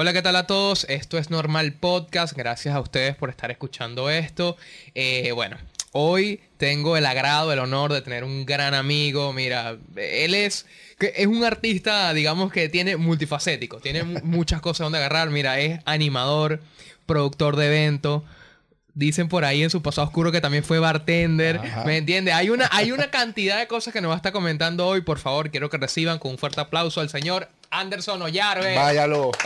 Hola, ¿qué tal a todos? Esto es Normal Podcast. Gracias a ustedes por estar escuchando esto. Eh, bueno, hoy tengo el agrado, el honor de tener un gran amigo. Mira, él es, es un artista, digamos que tiene multifacético, tiene muchas cosas donde agarrar. Mira, es animador, productor de eventos. Dicen por ahí en su pasado oscuro que también fue bartender. ¿Me entiende? Hay una, hay una cantidad de cosas que nos va a estar comentando hoy. Por favor, quiero que reciban con un fuerte aplauso al señor Anderson Ollarve. Váyalo.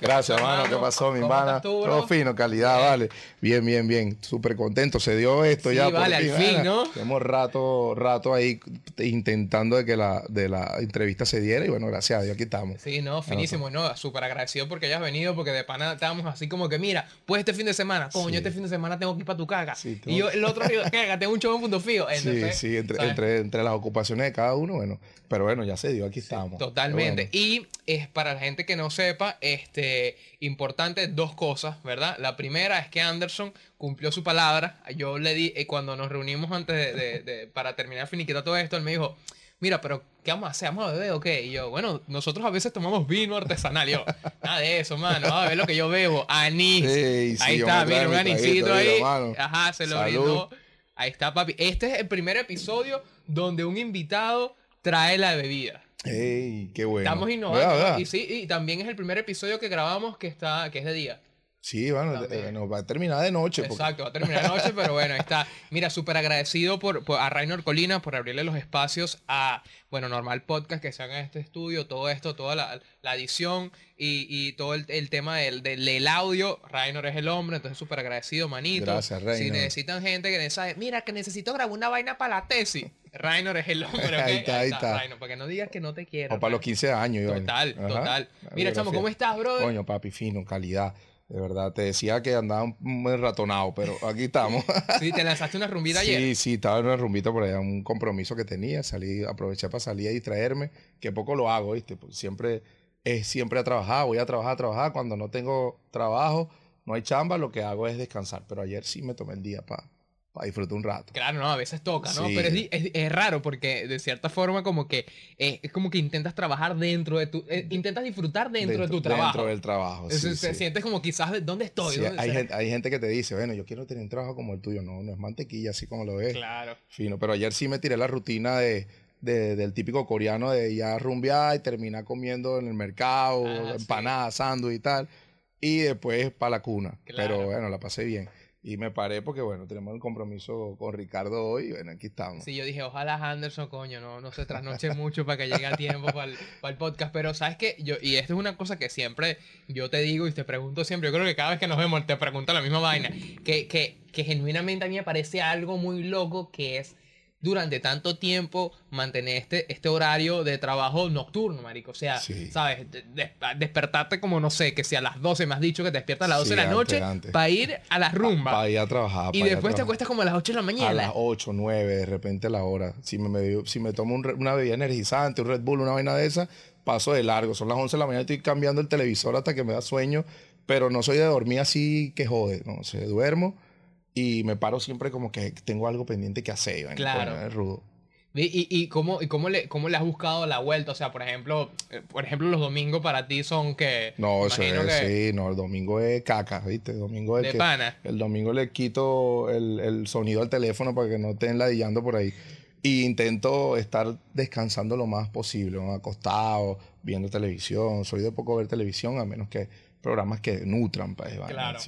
Gracias, hermano. ¿Qué pasó, mi hermana? Todo fino, calidad, vale. Bien, bien, bien. Súper contento. Se dio esto sí, ya. Vale, al fin, ¿no? Tenemos rato, rato ahí intentando de que la, de la entrevista se diera y bueno, gracias a Dios, aquí estamos. Sí, no, finísimo. No, súper agradecido porque hayas venido, porque de pana estábamos así como que, mira, pues este fin de semana, coño, este fin de semana tengo que ir para tu caga. y yo el otro día, caga, tengo un show en punto fijo. sí, sí, entre, entre, entre, las ocupaciones de cada uno, bueno. Pero bueno, ya se dio, aquí estamos. Totalmente. Y es para la gente que no sepa, este, importante dos cosas, ¿verdad? La primera es que Anderson cumplió su palabra. Yo le di, eh, cuando nos reunimos antes de, para terminar finiquitar todo esto, él me dijo, mira, pero ¿qué vamos a hacer? ¿Vamos a beber o qué? Y yo, bueno, nosotros a veces tomamos vino artesanal. yo, nada de eso, mano. A ver lo que yo bebo. Anís. ahí está, mira, un anisito ahí. Ajá, se lo brindó. Ahí está, papi. Este es el primer episodio donde un invitado trae la bebida. ¡Ey! ¡Qué bueno! Estamos innovando. Y sí, y también es el primer episodio que grabamos que está, que es de día. Sí, bueno, eh, nos va a terminar de noche. Exacto, va a terminar de noche, pero bueno, está. Mira, súper agradecido por, a Rainer Colina por abrirle los espacios a, bueno, Normal Podcast que se haga en este estudio, todo esto, toda la, la edición y, y todo el, el tema del, del, audio. Rainer es el hombre, entonces súper agradecido, manito. Gracias, Rainer. Si necesitan gente que sabe, mira, que necesito grabar una vaina para la tesis. Rainer es el hombre. ahí está, ahí está. Rainer, para que no digas que no te quiero. O para los 15 años, Total, total. Mira, chamo, ¿cómo estás, bro? Coño, papi, fino, calidad. De verdad, te decía que andaba muy ratonado, pero aquí estamos. sí, te lanzaste una rumbita ayer. Sí, sí, estaba en una rumbita por allá, un compromiso que tenía, salí, aproveché para salir a distraerme, que poco lo hago, ¿viste? Porque siempre es siempre a trabajar, voy a trabajar, a trabajar, cuando no tengo trabajo, no hay chamba, lo que hago es descansar, pero ayer sí me tomé el día para para disfrutar un rato. Claro, no, a veces toca, ¿no? Pero es, es, raro porque de cierta forma como que eh, es como que intentas trabajar dentro de tu... Eh, intentas disfrutar dentro, de tu trabajo. Dentro del trabajo, sí, Te sientes como quizás, de ¿dónde estoy? hay, gente, hay gente que te dice, bueno, yo quiero tener un trabajo como el tuyo. No, no es mantequilla así como lo ves. Claro. Fino, pero ayer sí me tiré la rutina de... del típico coreano de ya rumbear y terminar comiendo en el mercado, ah, empanadas, sándwich y tal. Y después para la cuna. Pero bueno, la pasé bien. Y me paré porque, bueno, tenemos el compromiso con Ricardo hoy bueno, aquí estamos. Sí, yo dije, ojalá Anderson, coño, no, no se trasnoche mucho para que llegue a tiempo para el, podcast. Pero, ¿sabes qué? Yo, y esto es una cosa que siempre yo te digo y te pregunto siempre. Yo creo que cada vez que nos vemos te pregunto la misma vaina. Que, que, que genuinamente a mí me parece algo muy loco que es durante tanto tiempo mantener este, este horario de trabajo nocturno, marico. O sea, ¿sabes? despertarte como, no sé, que si a las 12 me has dicho que te despiertas a las 12 de la noche para ir a la rumba. Para ir a trabajar. Y después te acuestas como a las 8 de la mañana. A las 8, 9, de repente la hora. Si me, si me tomo una bebida energizante, un Red Bull, una vaina de esa, paso de largo. Son las 11 de la mañana, estoy cambiando el televisor hasta que me da sueño. Pero no soy de dormir así que jode, no sé, duermo y me paro siempre como que tengo algo pendiente que hacer. Claro. Es rudo. ¿Y, y, cómo, y cómo, le, cómo le has buscado la vuelta? O sea, por ejemplo, eh, por ejemplo los domingos para ti son que... No, eso es, sí, no, el domingo es caca, ¿viste? El domingo es de pana. El domingo le quito el, el, sonido al teléfono para que no estén ladillando por ahí. Y intento estar descansando lo más posible, acostado, viendo televisión. Soy de poco ver televisión, a menos que programas que nutran, pues, claro.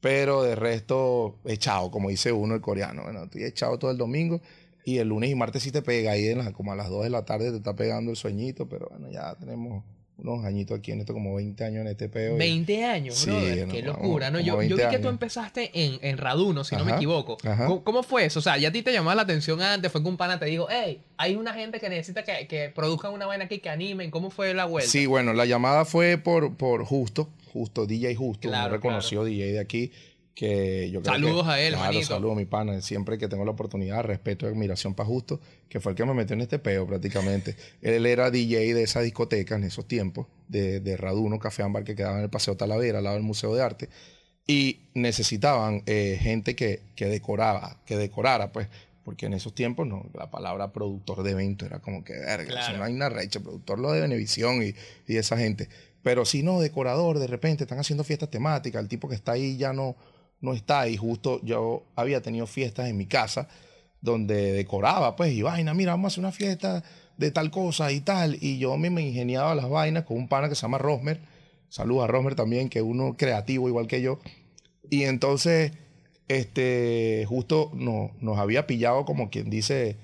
Pero de resto, echado, como dice uno el coreano. Bueno, estoy echado todo el domingo y el lunes y martes sí te pega ahí en como a las 2 de la tarde te está pegando el sueñito, pero bueno, ya tenemos unos añitos aquí en esto, como 20 años en este peo. 20 años, sí, Qué locura, ¿no? Yo, yo, vi que tú empezaste en, en Raduno, si no me equivoco. ¿Cómo, fue eso? O sea, ya a ti te llamó la atención antes, fue que un pana te dijo, hey, hay una gente que necesita que, que produzcan una vaina aquí, que animen. ¿Cómo fue la vuelta? Sí, bueno, la llamada fue por, por Justo, Justo, DJ Justo, claro, reconoció DJ de aquí que yo Saludos a él, claro, Saludos a mi pana. Siempre que tengo la oportunidad, respeto y admiración para Justo, que fue el que me metió en este peo prácticamente. él era DJ de esa discoteca en esos tiempos, de, de Raduno, Café Ámbar, que quedaba en el Paseo Talavera, al lado del Museo de Arte. Y necesitaban eh, gente que, que decoraba, que decorara, pues, porque en esos tiempos no, la palabra productor de evento era como que verga, no hay una recha, productor lo de Venevisión y, y esa gente Pero si no, decorador, de repente están haciendo fiestas temáticas, el tipo que está ahí ya no, no está. Y justo yo había tenido fiestas en mi casa donde decoraba, pues, y vaina, mira, vamos a hacer una fiesta de tal cosa y tal. Y yo me, me ingeniaba las vainas con un pana que se llama Rosmer. Saludos a Rosmer también, que es uno creativo igual que yo. Y entonces, este, justo no, nos había pillado como quien dice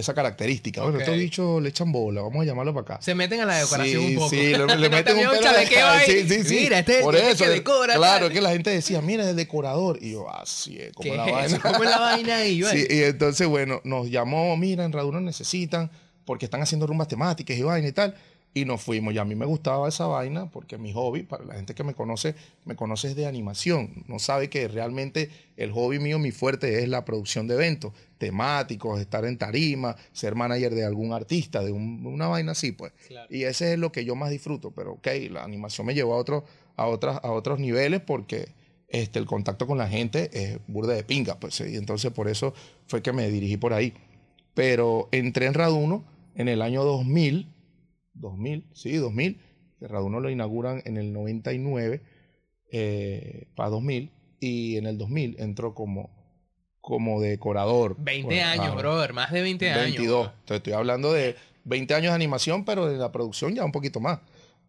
esa característica. Bueno, Ok. estos bichos le echan bola, vamos a llamarlo para acá. Se meten a la decoración Sí, un poco. Sí, le, le meten un pelo de-. Sí, sí, sí. Mira, este es Por el eso, que decora. Claro, tal. es que la gente decía, mira, es decorador. Y yo, así es, como ¿Qué la vaina. es la vaina ahí? Sí, y entonces, bueno, nos llamó, mira, en Raduno necesitan, porque están haciendo rumbas temáticas y vaina y tal. Y nos fuimos. Y a mí me gustaba esa vaina porque mi hobby, para la gente que me conoce, me conoce es de animación. No sabe que realmente el hobby mío, mi fuerte, es la producción de eventos temáticos, estar en tarima, ser manager de algún artista, de un- una vaina así, pues. Claro. Y ese es lo que yo más disfruto. Pero, ok, la animación me llevó a, otro, a, otras, a otros niveles porque este, el contacto con la gente es burda de pinga, pues. Y entonces por eso fue que me dirigí por ahí. Pero entré en Raduno en el año 2000, 2000, sí, 2000, que Raduno lo inauguran en el 99, eh, para 2000, y en el 2000 entró como, como decorador. 20 Bueno, años, brother. Más de 20 años. 22. Entonces estoy hablando de 20 años de animación, pero de la producción ya un poquito más.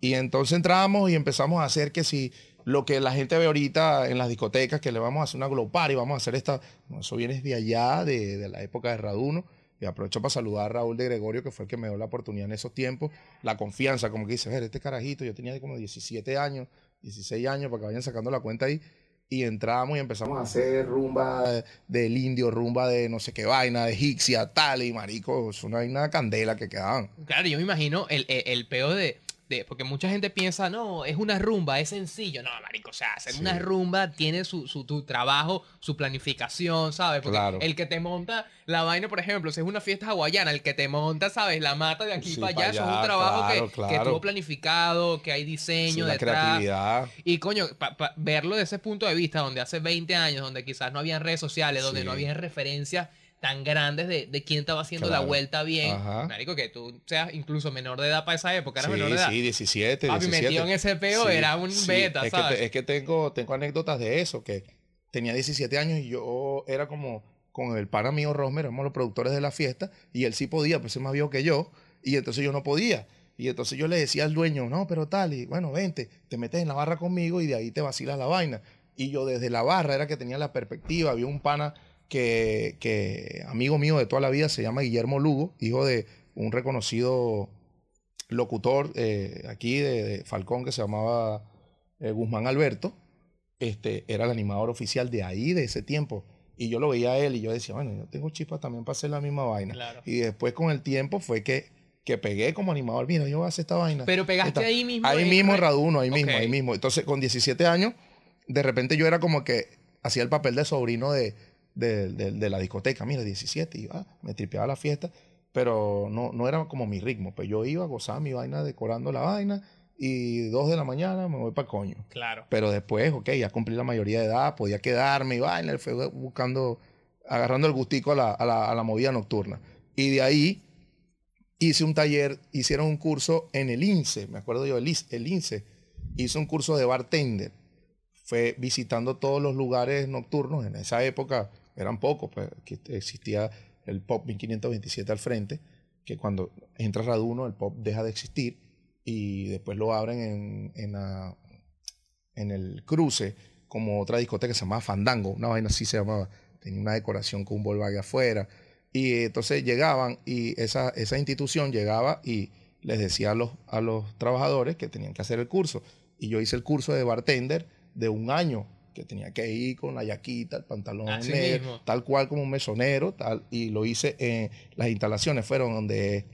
Y entonces entramos y empezamos a hacer que si lo que la gente ve ahorita en las discotecas, que le vamos a hacer una glow party, vamos a hacer esta, no, eso viene de allá, de, de la época de Raduno. Y aprovecho para saludar a Raúl de Gregorio, que fue el que me dio la oportunidad en esos tiempos. La confianza, como que dice, este carajito, yo tenía como 17 años, 16 años, para que vayan sacando la cuenta ahí. Y entramos y empezamos a hacer rumba del indio, rumba de no sé qué vaina, de Hixia, tal, y marico, es una vaina candela que quedaban. Claro, yo me imagino el, el, el peo de, de- Porque mucha gente piensa, no, es una rumba, es sencillo. No, marico, o sea, hacer Sí. una rumba tiene su, su tu trabajo, su planificación, ¿sabes? Porque Claro. el que te monta la vaina, por ejemplo, si es una fiesta hawaiana, el que te monta, ¿sabes? La mata de aquí Sí, para pa' allá, eso es un trabajo claro, que, que claro. tuvo planificado, que hay Sí, diseño la detrás. creatividad. Y coño, pa- pa- verlo desde ese punto de vista, donde hace 20 años, donde quizás no habían redes sociales, donde Sí. no habían referencias tan grandes de, de quién estaba haciendo la vuelta bien. Ajá. Marico, que tú seas incluso menor de edad para esa época, eras Sí, menor de edad. sí, 17, Papi, 17. metido en ese peo, era un beta, es ¿sabes? Que te- es que tengo, tengo anécdotas de eso, que tenía 17 años y yo era como con el pana mío Rosmer, éramos los productores de la fiesta, y él sí podía, pues él más viejo que yo, y entonces yo no podía. Y entonces yo le decía al dueño, no, pero tal, y bueno, vente, te metes en la barra conmigo y de ahí te vacilas la vaina. Y yo desde la barra era que tenía la perspectiva, había un pana que, que amigo mío de toda la vida, se llama Guillermo Lugo, hijo de un reconocido locutor eh, aquí de, de Falcón que se llamaba eh, Guzmán Alberto, este, era el animador oficial de ahí, de ese tiempo. Y yo lo veía a él y yo decía, bueno, yo tengo chispas también para hacer la misma vaina. Claro. Y después con el tiempo fue que, que pegué como animador, mira, yo voy a hacer esta vaina. Pero pegaste Esta- ahí mismo. Ahí mismo en Raduno, ahí mismo, ahí mismo. Entonces, con 17 años, de repente yo era como que hacía el papel de sobrino de, de, de- de la discoteca. Mira, 17, y ah, me tripeaba la fiesta, pero no, no era como mi ritmo. Pues yo iba a gozar mi vaina, decorando la vaina, y dos de la mañana me voy para coño. Claro. Pero después, ok, ya cumplí la mayoría de edad, podía quedarme y vaina, fue buscando, agarrando el gustico a la, a la, a la movida nocturna. Y de ahí hice un taller, hicieron un curso en el INSE, me acuerdo yo, el, el INSE, hizo un curso de bartender. Fue visitando todos los lugares nocturnos, en esa época eran pocos, pues que existía el POP 1527 al frente, que cuando entra Raduno el POP deja de existir y después lo abren en, en, el cruce como otra discoteca que se llamaba Fandango, una vaina así se llamaba, tenía una decoración con un Volkswagen afuera. Y entonces llegaban y esa, esa institución llegaba y les decía a los, a los trabajadores que tenían que hacer el curso. Y yo hice el curso de bartender de un año, tenía que ir con la yaquita, el pantalón Así negro, mismo. tal cual como un mesonero, tal, y lo hice en las instalaciones, fueron donde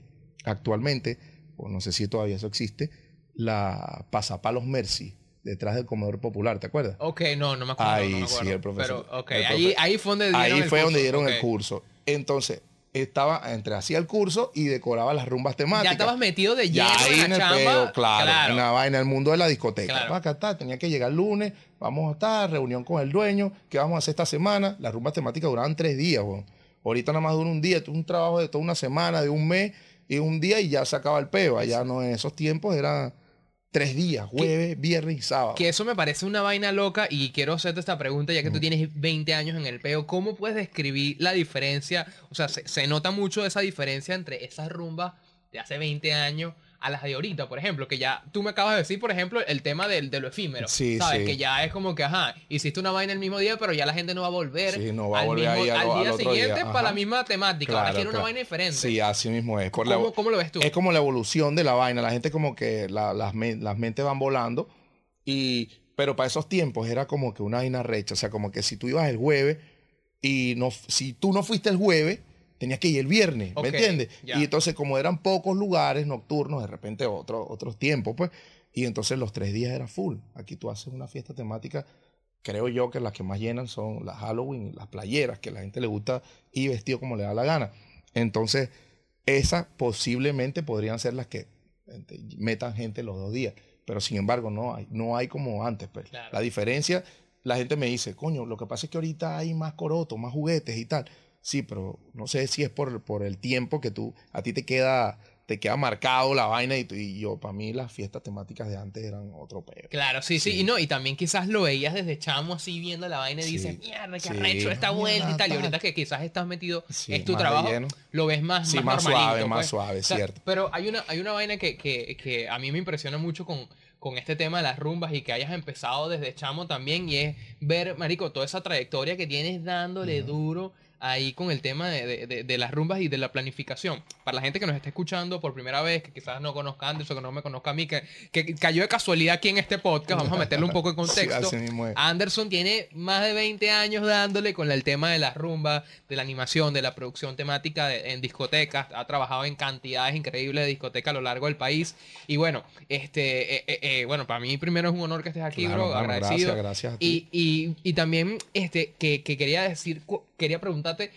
actualmente, o no sé si todavía eso existe, la Pasapalos Mercy, detrás del comedor popular, ¿te acuerdas? Ok, no, no me acuerdo. Ahí no me sí, el profesor- Pero, ok, el ahí, profe- ahí fue donde dieron Ahí el fue donde curso, dieron ok. el curso. Entonces, estaba entre hacía el curso y decoraba las rumbas temáticas. Ya estabas metido de lleno Ya ahí en el chamba. peo, claro, en la vaina, en el mundo de la discoteca. Claro. Acá está, tenía que llegar el lunes, vamos a estar, reunión con el dueño, ¿qué vamos a hacer esta semana? Las rumbas temáticas duraban tres días. Ahorita nada más dura un día, un trabajo de toda una semana, de un mes y un día y ya se acaba el peo. Allá no, en esos tiempos era tres días, jueves, viernes y sábado. Que eso me parece una vaina loca y quiero hacerte esta pregunta ya que tú tienes 20 años en el peo. ¿Cómo puedes describir la diferencia? O sea, se, se nota mucho esa diferencia entre esas rumbas de hace 20 años a las de ahorita, por ejemplo, que ya tú me acabas de decir, por ejemplo, el tema del, de lo efímero. Sí, ¿Sabes? sí. Que ya es como que, ajá, hiciste una vaina el mismo día, pero ya la gente no va a volver Sí, no va a al, volver mismo- ahí al- día siguiente día, para la misma temática. Ahora Claro, quiere una claro. vaina diferente. Sí, así mismo es. Por la- ¿Cómo, lo ves tú? Es como la evolución de la vaina. La gente como que la- las, las mentes van volando. Y, pero para esos tiempos era como que una vaina recha. O sea, como que si tú ibas el jueves y no, si tú no fuiste el jueves, tenías que ir el viernes. ¿Me entiendes? Y entonces como eran pocos lugares nocturnos, de repente otro, otros tiempos, pues. Y entonces los tres días era full. Aquí tú haces una fiesta temática. Creo yo que las que más llenan son las Halloween y las playeras, que a la gente le gusta ir vestido como le da la gana. Entonces, esas posiblemente podrían ser las que metan gente los dos días. Pero sin embargo, no hay, no hay como antes. Pues. Claro. La diferencia, la gente me dice, coño, lo que pasa es que ahorita hay más corotos, más juguetes y tal. Sí, pero no sé si es por, por el tiempo que tú, a ti te queda, te queda marcado la vaina y, tú- y yo, para mí las fiestas temáticas de antes eran otro peo. Claro, sí, sí, Sí. Y no, y también quizás lo veías desde chamo así viendo la vaina y Sí. dices, mierda, qué Sí. arrecho esta vuelta y tal. Y ahorita que quizás estás metido, Sí, es tu más trabajo, lo ves más, Sí, más, más suave, más pues. suave, O sea, cierto. Pero hay una, hay una vaina que, que, que a mí me impresiona mucho con, con este tema de las rumbas y que hayas empezado desde chamo también y es ver, marico, toda esa trayectoria que tienes dándole duro ahí con el tema de, de- de- las rumbas y de la planificación. Para la gente que nos está escuchando por primera vez, que quizás no conozca a Anderson, que no me conozca a mí, que, que cayó de casualidad aquí en este podcast, vamos a meterle un poco de Sí, contexto. es. Anderson tiene más de 20 años dándole con el tema de las rumbas, de la animación, de la producción temática de- en discotecas. Ha trabajado en cantidades increíbles de discotecas a lo largo del país. Y bueno, este, eh, eh, eh, bueno, para mí primero es un honor que estés aquí, Claro, bro. agradecido. Gracias, gracias a ti. Y, y, y también este, que, que quería decir, cu- quería preguntarte,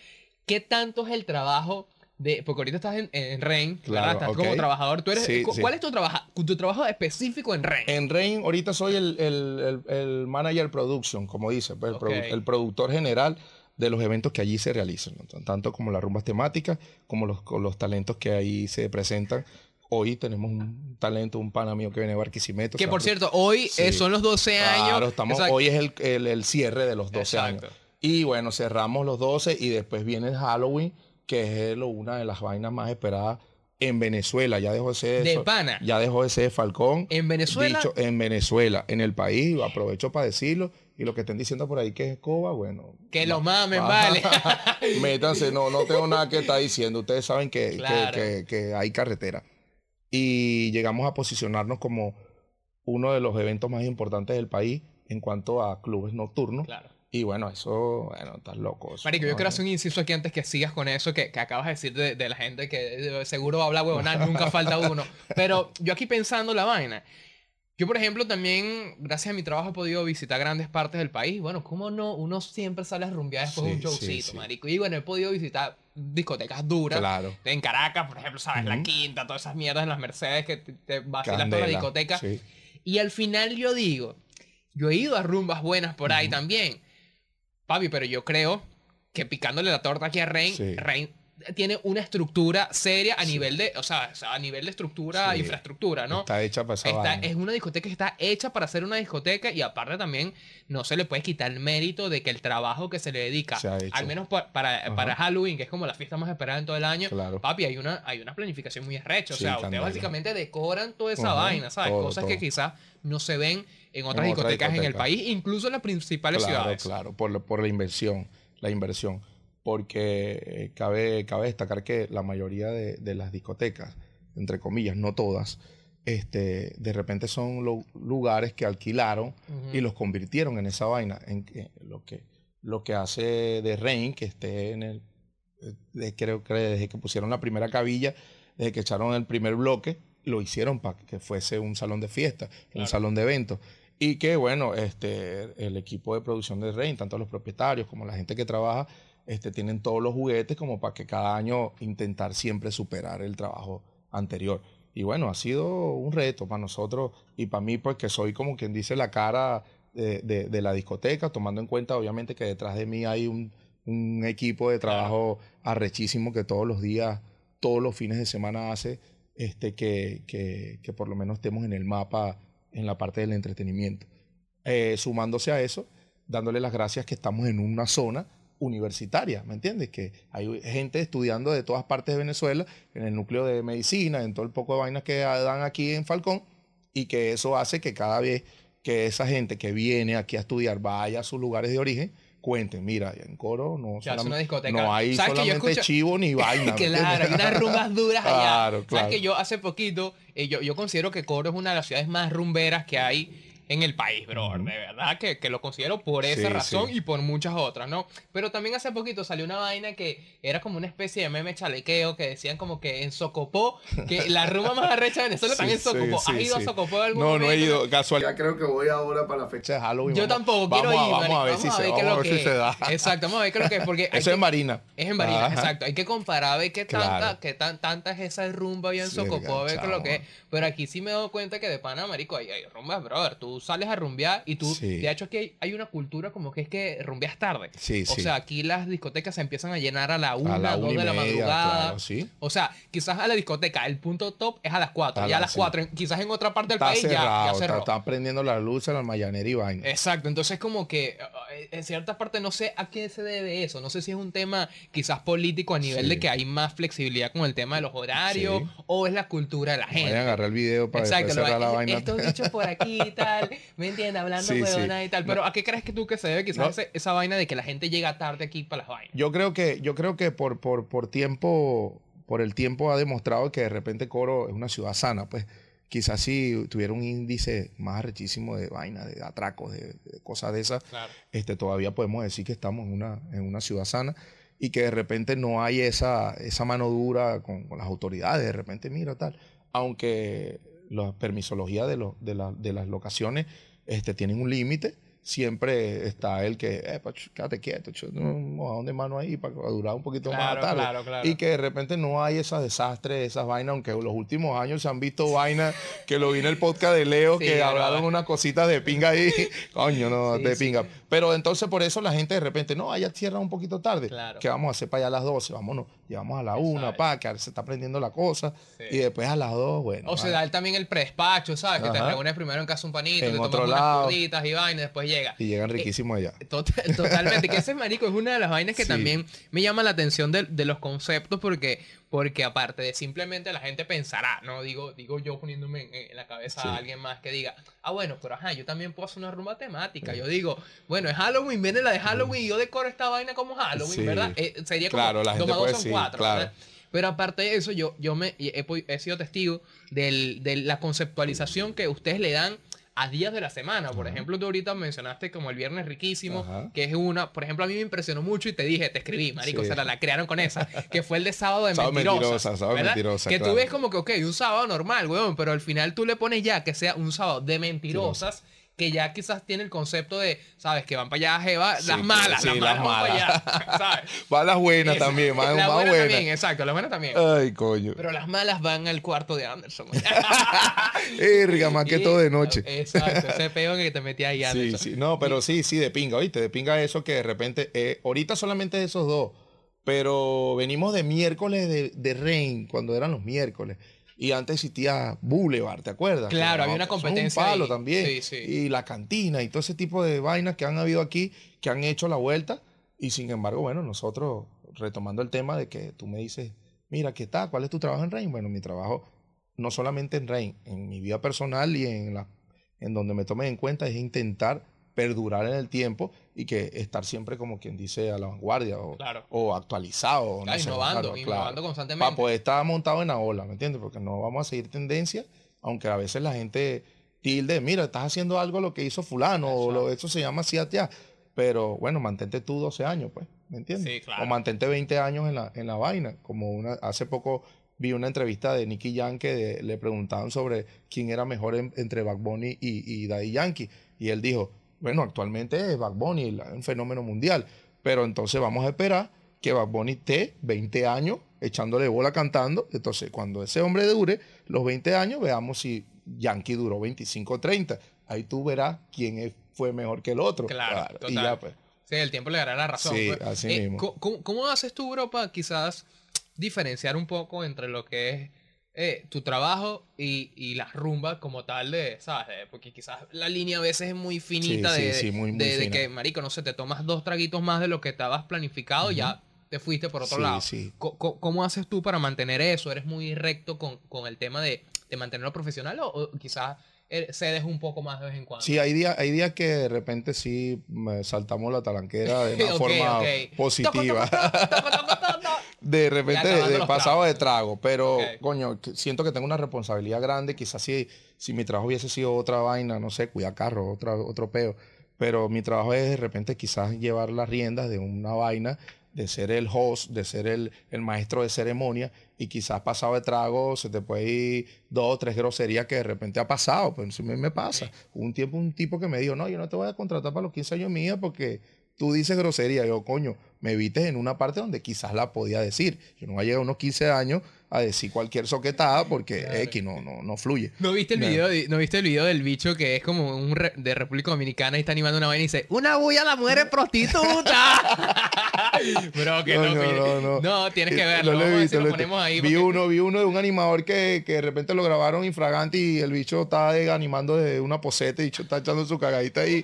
¿qué tanto es el trabajo de, porque ahorita estás en, en ¿verdad? Claro, Estás como trabajador. ¿Tú eres, Sí, cu- sí. ¿Cuál es tu, trabaja, tu trabajo específico en Rain? En Rain, ahorita soy el, el, el, el manager production, como dice, pues, el, produ- productor general de los eventos que allí se realizan, ¿no? tanto como las rumbas temáticas, como los, con los talentos que ahí se presentan. Hoy tenemos un talento, un pana mío que viene de Barquisimeto. que por cierto, hoy Sí. eh, son los 12 años. Claro, estamos, Exacto. hoy es el, el- el cierre de los 12 Exacto. años. Y bueno, cerramos los 12 y después viene el Halloween, que es lo- una de las vainas más esperadas en Venezuela. Ya dejó de ser De eso- pana. Ya dejó de ser Falcón. En Venezuela. Dicho, en Venezuela, en el país, aprovecho para decirlo. Y lo que estén diciendo por ahí que es escoba, bueno. Que lo va- mamen, va- vale. Métanse, no, no tengo nada que estar diciendo. Ustedes saben que, que- que- que hay carretera. Y llegamos a posicionarnos como uno de los eventos más importantes del país en cuanto a clubes nocturnos. Claro. Y bueno, eso, bueno, estás loco. eso, Marico, yo ¿no? quiero hacer un inciso aquí antes que sigas con eso que, que acabas de decir de, de la gente que seguro va a hablar huevonada, nunca falta uno. Pero yo aquí pensando la vaina. Yo, por ejemplo, también, gracias a mi trabajo, he podido visitar grandes partes del país. Bueno, ¿cómo no? Uno siempre sale a rumbear después de un Sí, sí, showcito, sí. marico. Y bueno, he podido visitar discotecas duras. Claro. En Caracas, por ejemplo, ¿sabes? La Ujú. Quinta, todas esas mierdas en las Mercedes que te, te vacilas toda la discoteca. sí. Y al final yo digo, yo he ido a rumbas buenas por ahí Ujú. también. Papi, pero yo creo que picándole la torta aquí a Sí. Rain tiene una estructura seria a Sí. nivel de, o sea, a nivel de estructura, Sí. infraestructura, ¿no? Está hecha para esa Está- es una discoteca que está hecha para ser una discoteca y aparte también no se le puede quitar el mérito de que el trabajo que se le dedica, Se al menos pa- para, para Halloween, que es como la fiesta más esperada en todo el año, Claro. papi, hay una, hay una planificación muy estrecha. O Sí, sea, ustedes candela. básicamente decoran toda esa vaina, ¿sabes? todo, Cosas que quizás no se ven en otras En otra discotecas en el país, incluso en las principales Claro, ciudades. claro, por, por la inversión, la inversión. Porque eh, cabe, cabe destacar que la mayoría de, de las discotecas, entre comillas, no todas, este, de repente son lo- lugares que alquilaron y los convirtieron en esa vaina. En, lo, que, lo que hace de Rain, que esté en el. eh, de- creo que desde que pusieron la primera cabilla, desde que echaron el primer bloque, lo hicieron para que fuese un salón de fiesta, Claro. un salón de eventos. Y que, bueno, este, el equipo de producción de Rain, tanto los propietarios como la gente que trabaja, este, tienen todos los juguetes como para que cada año intentar siempre superar el trabajo anterior. Y bueno, ha sido un reto para nosotros y para mí, pues que soy como quien dice la cara de, de- de la discoteca, tomando en cuenta obviamente que detrás de mí hay un, un equipo de trabajo arrechísimo que todos los días, todos los fines de semana hace este, que, que, que por lo menos estemos en el mapa en la parte del entretenimiento. Eh, sumándose a eso, dándole las gracias que estamos en una zona universitaria, ¿me entiendes? Que hay gente estudiando de todas partes de Venezuela, en el núcleo de medicina, en todo el poco de vainas que dan aquí en Falcón, y que eso hace que cada vez que esa gente que viene aquí a estudiar vaya a sus lugares de origen, cuenten, mira, en coro no, discoteca. no hay ¿Sabes solamente escucho- chivo ni vaina. ¿me Claro, hay unas rumbas duras allá. Claro, Sabes claro. que yo hace poquito, eh, yo, yo considero que Coro es una de las ciudades más rumberas que hay en el país, bro. De verdad que, que lo considero por esa Sí, razón sí. y por muchas otras, ¿no? Pero también hace poquito salió una vaina que era como una especie de meme chalequeo que decían como que en Socopó, que la rumba más arrecha de Venezuela Sí, en Socopó. sí, ¿Has ido sí. a Socopó algún No, no he momento? ido. Casualidad creo que voy ahora para la fecha de Halloween. Yo Vamos- tampoco vamos quiero a- ir, Vamos a ver si Vamos se, a ver qué es vamos a lo ver si que se da. Exacto, vamos a ver qué es lo que es. Porque Eso que- es Marina. Es en Marina, Ajá. exacto. Hay que comparar, ver qué tanta, Claro. qué tan, tanta es esa rumba bien Sí, Socopó, ver qué es lo que es. Pero aquí sí me he dado cuenta que de pana, marico, hay, hay rumbas, brother. Tú sales a rumbear y tú, Sí. de hecho aquí hay, hay una cultura como que es que rumbeas tarde. Sí, O sí. sea, aquí las discotecas se empiezan a llenar a la una, a la dos una de la media, madrugada. claro, sí. O sea, quizás a la discoteca el punto top es a las 4. A Ya a la- las. 4, quizás en otra parte del Está país ya- ya, cerrado, está, cerró. está prendiendo la luz en la mayanera y vaina. Exacto, entonces como que eh, en cierta parte no sé a qué se debe eso, no sé si es un tema quizás político a nivel de que hay más flexibilidad con el tema de los horarios o es la cultura de la gente. Vayan a agarrar el video para Exacto, cerrar la vaina. estos dichos por aquí y tal, ¿me entiendes? Hablando Sí, sí. huevonadas y tal, pero ¿a qué crees que tú que se debe quizás No. esa vaina de que la gente llega tarde aquí para las vainas? Yo creo que, yo creo que por, por, por tiempo, por el tiempo ha demostrado que de repente Coro es una ciudad sana, pues quizás si tuviera un índice más arrechísimo de vaina, de atracos, de, de cosas de esas, Claro. este, todavía podemos decir que estamos en una, en una ciudad sana y que de repente no hay esa, esa mano dura con, con las autoridades, de repente mira tal, aunque la permisología de, los de, la- de las locaciones este, tienen un límite, siempre está el que, eh, quédate quieto, ch, no, de mano ahí para durar un poquito Claro, más tarde. claro, claro. Y que de repente no hay esos desastres, esas vainas, aunque en los últimos años se han visto vainas que lo vi en el podcast de Leo, Sí, que hablaron unas cositas de pinga ahí, coño, no, Sí, de sí. pinga. Pero entonces por eso la gente de repente, no, allá cierra un poquito tarde. Claro. ¿Qué vamos a hacer para allá a las 12? Vámonos, llevamos a la 1, Exacto. pa, que se está prendiendo la cosa. Sí. Y después a las 2, bueno. O se vale. da el- también el predespacho, ¿sabes? Que te reúnes primero en casa un panito, En te tomas unas lado. curditas y vaina y después llega. Y llegan riquísimos allá. Total- totalmente, que ese marico es una de las vainas que Sí. también me llama la atención de, de los conceptos porque, porque aparte de simplemente la gente pensará, no digo, digo yo poniéndome en, en la cabeza Sí. a alguien más que diga, ah bueno, pero ajá, yo también puedo hacer una rumba temática. Yo digo, bueno, es Halloween, viene la de Halloween y yo decoro esta vaina como Halloween. ¿verdad? Eh, sería como Claro, la gente puede son decir, cuatro, claro. ¿verdad? Pero aparte de eso, yo, yo me he, he- he sido testigo del- de la conceptualización que ustedes le dan a días de la semana. Por ejemplo, tú ahorita mencionaste como el viernes riquísimo, que es una, por ejemplo, a mí me impresionó mucho y te dije, te escribí, marico, Sí. o sea, la crearon con esa, que fue el de sábado de Sábado mentirosas. mentirosa, sábado mentirosa, Que claro. tú ves como que, ok, un sábado normal, weón, pero al final tú le pones ya que sea un sábado de mentirosas. Que ya quizás tiene el concepto de, ¿sabes? Que van para allá, jeva, Sí, las malas, sí, las las malas, van para malas. allá, ¿sabes? Va las buenas Esa- también, más, más buena buenas. también, exacto, la buena también. Ay, coño. Pero las malas van al cuarto de Anderson. Erga, más que todo de noche. Exacto, ese peo que te metí ahí Sí, Anderson. sí, no, pero sí, sí, de pinga, ¿oíste? De pinga eso que de repente, eh, ahorita solamente esos dos, pero venimos de miércoles de, de Rain, cuando eran los miércoles, y antes existía Boulevard, ¿te acuerdas? Claro, había una un competencia palo ahí. también, Sí, sí. y la cantina y todo ese tipo de vainas que han habido aquí, que han hecho la vuelta, y sin embargo, bueno, nosotros, retomando el tema de que tú me dices, mira, ¿qué tal? ¿Cuál es tu trabajo en Rain? Bueno, mi trabajo, no solamente en Rain, en mi vida personal y en la en donde me tomen en cuenta es intentar perdurar en el tiempo y que estar siempre como quien dice a la vanguardia o, Claro. o actualizado. Claro, innovando, innovando constantemente. Para poder estar montado en la ola, ¿me entiendes? Porque no vamos a seguir tendencia, aunque a veces la gente tilde, mira, estás haciendo algo lo que hizo fulano o lo, eso se llama así. Pero bueno, mantente tú 12 años, pues, ¿me entiendes? Sí, claro. O mantente 20 años en la, en la vaina. Como una, hace poco vi una entrevista de Nicky Jam que de- le preguntaban sobre quién era mejor en- entre Bad Bunny y, y Daddy Yankee. Y él dijo, bueno, actualmente es Bad Bunny, la- un fenómeno mundial. Pero entonces vamos a esperar que Bad Bunny esté 20 años echándole bola cantando. Entonces, cuando ese hombre dure los 20 años, veamos si Yankee duró 25 o 30. Ahí tú verás quién es- fue mejor que el otro. Claro, Y total. ya, pues. Sí, el tiempo le dará la razón. Sí, pues. así mismo. ¿cómo, cómo- haces tú, para quizás diferenciar un poco entre lo que es eh, tu trabajo y, y las rumbas como tal de, ¿sabes? Porque quizás la línea a veces es muy finita sí, de, sí, muy, muy de- que, marico, no sé, te tomas dos traguitos más de lo que estabas planificado, ya te fuiste por otro lado. co- ¿Cómo haces tú para mantener eso? ¿Eres muy recto con, con el tema de, de mantenerlo profesional o, o quizás eh, cedes un poco más de vez en cuando? Sí, hay días, hay días que de repente sí me saltamos la talanquera de una forma positiva. Toco, toco, toco. De repente de, pasado de trago, pero coño, siento que tengo una responsabilidad grande, quizás si, si mi trabajo hubiese sido otra vaina, no sé, cuidar carro, otra, otro peo, pero mi trabajo es de repente quizás llevar las riendas de una vaina, de ser el host, de ser el, el maestro de ceremonia, y quizás pasado de trago se te puede ir dos o tres groserías que de repente ha pasado, pues eso me, me pasa. Hubo un tiempo un tipo que me dijo, no, yo no te voy a contratar para los 15 años míos porque tú dices grosería. Yo, coño, me evites en una parte donde quizás la podía decir. Yo no voy a llegar a unos 15 años a decir cualquier soquetada porque Claro. X no, no, no fluye. ¿No viste, el No. video de- ¿No viste el video del bicho que es como un re- de República Dominicana y está animando una vaina y dice ¡Una bulla la mujer prostituta! Bro, que no, no, no, no. tienes que Eh, verlo. no lo visto, lo ponemos ahí. Vi porque- uno, vi uno de un animador que, que de repente lo grabaron infragante y el bicho de- animando de una poseta y está echando su cagadita ahí.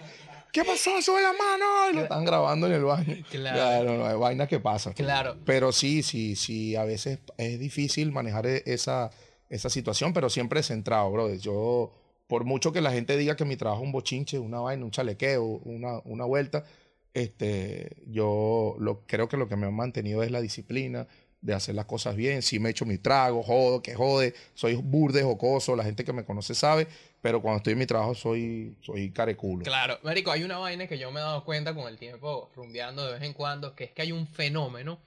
¿Qué pasó? ¡Sube la mano! Y lo están grabando en el baño. Claro. no, hay vainas que pasan. Claro. Pero sí, sí, sí, a veces es difícil manejar e- esa, esa situación, pero siempre centrado, brother. Yo, por mucho que la gente diga que mi trabajo es un bochinche, una vaina, un chalequeo, una, una vuelta, este, yo lo, creo que lo que me ha mantenido es la disciplina de hacer las cosas bien. Si me echo mi trago, jodo, que jode, soy burde, jocoso, la gente que me conoce sabe, pero cuando estoy en mi trabajo soy, soy careculo. Claro, Marico, hay una vaina que yo me he dado cuenta con el tiempo, rumbeando de vez en cuando, que es que hay un fenómeno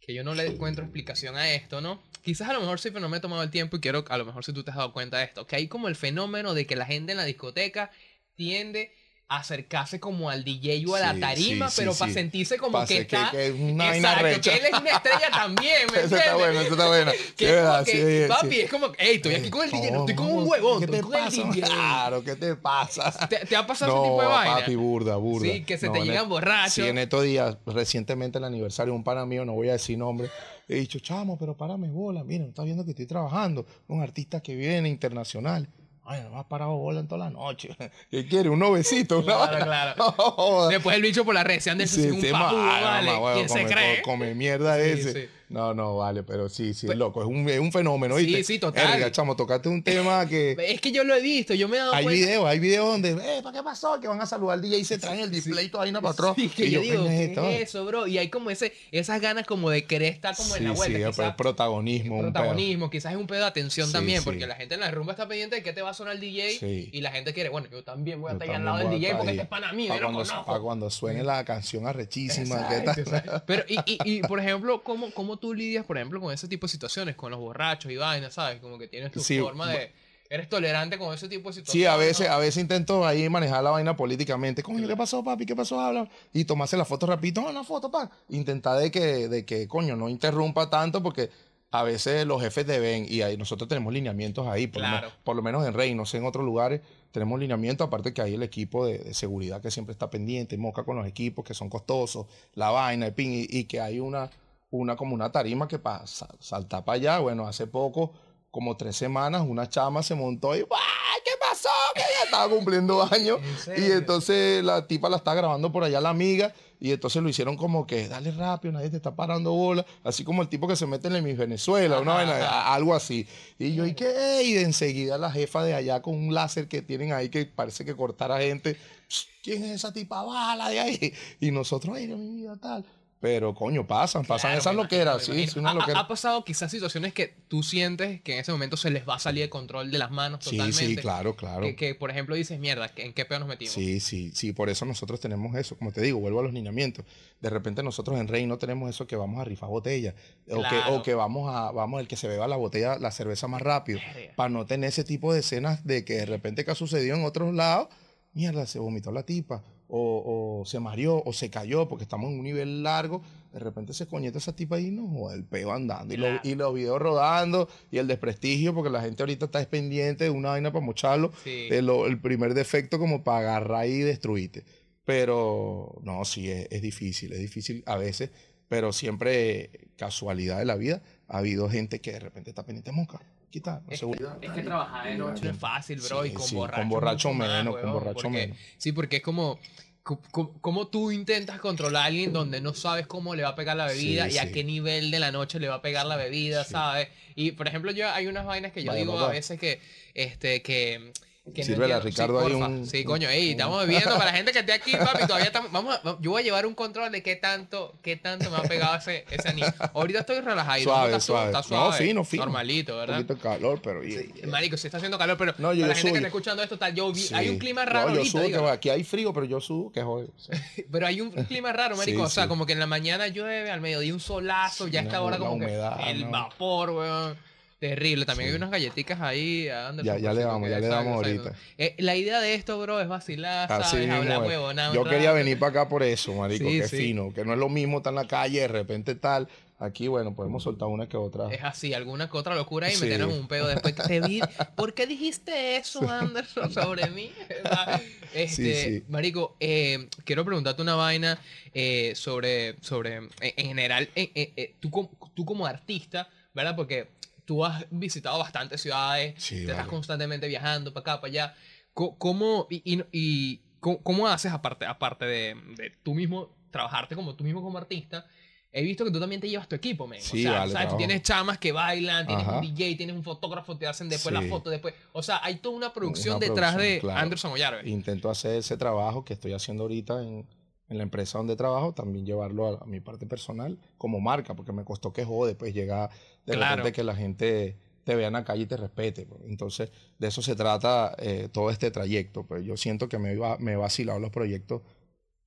que yo no le encuentro explicación a esto, ¿no? Quizás a lo mejor pero no me he tomado el tiempo y quiero, a lo mejor si tú te has dado cuenta de esto, que hay como el fenómeno de que la gente en la discoteca tiende acercarse como al DJ o a la tarima, sí, sí, pero para sí. sentirse como Pa' que que- está... que es una Exacto, que él es una estrella también, ¿me Eso está entiendes? bueno, eso está bueno. Que verdad, que, papi, es como, hey, estoy aquí con el DJ, no estoy con un huevón, ¿Qué estoy te con pasa? el DJ. Claro, ¿qué te pasa? ¿Te, te ha pasado no, ese tipo de vaina? papi, burda, burda. Sí, que se No, te llegan el- borrachos. Sí, en estos días, recientemente el aniversario de un pana mío, no voy a decir nombre, he dicho, chamo, pero párame bola, mira, no estás viendo que estoy trabajando, un artista que viene internacional. Ay, no me has parado bola en toda la noche. ¿Qué quiere? ¿Un novecito? Claro, claro. No. Después el bicho por la red se anda Sí, un ma- vale. ¿Quién se cree? Come mierda ese. Sí. No, no, vale, pero sí, sí, es loco. Es un, es un fenómeno, Sí, ¿viste? sí, total. Erga, chamo, tocaste un tema que... Es que yo lo he visto, yo me he dado Hay cuenta. videos, hay videos donde, eh, ¿para qué pasó? Que van a saludar al DJ y se traen el display y toda vaina para atrás. Sí, que y yo, yo, digo, ¿qué ¿qué es esto? es eso, bro? Y hay como ese, esas ganas como de querer estar como en la Sí, vuelta. sí, quizás pero el protagonismo. protagonismo, quizás es un pedo de atención Sí, también, sí. porque la gente en la rumba está pendiente de que te va a sonar el DJ Sí. y la gente quiere, bueno, yo también voy a estar ahí al lado del DJ porque este es pana mío, Para yo lo conozco. pa' cuando suene la canción arrechísima. ¿qué. Pero, y, y, y, por ejemplo, ¿cómo, ¿cómo tú lidias, por ejemplo, con ese tipo de situaciones? Con los borrachos y vainas, ¿sabes? Como que tienes tu Sí, forma de... Eres tolerante con ese tipo de situaciones. Sí, a veces, ¿no? a veces intento ahí manejar la vaina políticamente. Coño, ¿qué pasó, papi? ¿Qué pasó? Habla. Y tomarse la foto rapidito. No, una foto, pa. Intentar de que, de que, coño, no interrumpa tanto porque a veces los jefes deben y ahí nosotros tenemos lineamientos ahí. Por, lo, Claro. menos, por lo menos en Rey, no sé, en otros lugares tenemos lineamientos. Aparte que hay el equipo de, de seguridad que siempre está pendiente, moca con los equipos que son costosos, la vaina, el pin, y, y que hay una, una como una tarima que para saltar para allá. Bueno, hace poco como tres semanas, una chama se montó y ¡ay, qué pasó! Que ella estaba cumpliendo años. ¿En Y entonces la tipa la está grabando por allá la amiga. Y entonces lo hicieron como que, dale rápido, nadie te está parando bola. Así como el tipo que se mete en la Miss Venezuela, una vaina, a- algo así. Y yo, ¿y qué? Y de enseguida la jefa de allá con un láser que tienen ahí que parece que cortara gente. "Psst, ¿Quién es esa tipa? Bájala de ahí. Y nosotros, ay, Dios mío, tal. Pero, coño, pasan, pasan Claro, esas loqueras, sí, sí, una Ha- loquera. ha pasado quizás situaciones que tú sientes que en ese momento se les va a salir el control de las manos Sí, totalmente. sí, claro, claro. Que, que, por ejemplo, dices, mierda, ¿en qué peor nos metimos? Sí, sí, sí, por eso nosotros tenemos eso. Como te digo, vuelvo a los lineamientos. De repente nosotros en Rey no tenemos eso que vamos a rifar botella. O, que, o que vamos a, vamos, el que se beba la botella, la cerveza más rápido. Para no tener ese tipo de escenas de que de repente que ha sucedido en otros lados, mierda, se vomitó la tipa. O, o se mareó, o se cayó, porque estamos en un nivel largo. De repente se coñeta esa tipa y no joda, el peo andando. Y, lo- y los videos rodando, y el desprestigio, porque la gente ahorita está pendiente de una vaina para mocharlo Sí. el primer defecto como para agarrar y destruirte. Pero no, sí, es, es difícil, es difícil a veces, pero siempre casualidad de la vida ha habido gente que de repente está pendiente de mosca. Quitar. Es, seguridad. es que trabajar de noche no es fácil, bro, Sí, y con sí, borracho. con borracho menos, con borracho porque- menos. Sí, porque es como. co- co- ¿Cómo tú intentas controlar a alguien donde no sabes cómo le va a pegar la bebida Sí, y a qué nivel de la noche le va a pegar la bebida, Sí. ¿sabes? Y por ejemplo, yo hay unas vainas que yo digo a veces que, este, que, no Sírvele a. Ricardo ahí porfa. un- Sí, un- coño, ey, un- estamos bebiendo para la gente que esté aquí, papi, todavía estamos, vamos a- yo voy a llevar un control de qué tanto, qué tanto me ha pegado ese, ese anillo. Ahorita estoy relajado, Suave, está, suave. está No, suave, fino, fino. normalito, Un ¿verdad? poquito de calor, pero... Sí, Marico, sí está haciendo calor, pero No, yo- para la yo gente que está escuchando esto, tal, yo vi- Sí. hay un clima raro No, yo ahorita, subo, que aquí hay frío, pero yo subo, que joder. O sea, pero hay un clima raro, marico, Sí, o sea, sí. como que en la mañana llueve, al mediodía un solazo, ya Sí, está no, ahora la como humedad, que el no. vapor, weón. Terrible, también Sí. hay unas galletitas ahí. a Anderson, Ya- ya le tú damos, ya le damos ahorita. Eh, la idea de esto, bro, es vacilar, Así ¿sabes? mismo Hablar es. Yo quería venir para acá por eso, marico, Sí, que sí. fino, que no es lo mismo estar en la calle, de repente tal. Aquí, bueno, podemos soltar una que otra. Es así, alguna que otra locura y meternos un pedo después que te vi. ¿Por qué dijiste eso, Anderson, sobre mí? Este, Sí, sí. Marico, eh, quiero preguntarte una vaina eh, sobre, sobre, en, en general, eh, tú, tú como artista, ¿verdad? Porque tú has visitado bastantes ciudades, Sí, te estás constantemente viajando para acá, para allá. ¿Cómo, y, y- y cómo, cómo haces, aparte, aparte de, de tú mismo, trabajarte como tú mismo como artista? He visto que tú también te llevas tu equipo, men. Sí, o sea, vale, ¿sabes? Tú tienes chamas que bailan, tienes Ajá. un DJ, tienes un fotógrafo, te hacen después la foto, después. O sea, hay toda una producción Una detrás producción, de claro. Anderson Ollarve. Intento hacer ese trabajo que estoy haciendo ahorita en, en la empresa donde trabajo, también llevarlo a, a mi parte personal como marca, porque me costó que jode, pues llegar de Claro. repente que la gente te vea en la calle y te respete. pues. Entonces, de eso se trata eh, todo este trayecto. Pues yo siento que me, va, me he vacilado los proyectos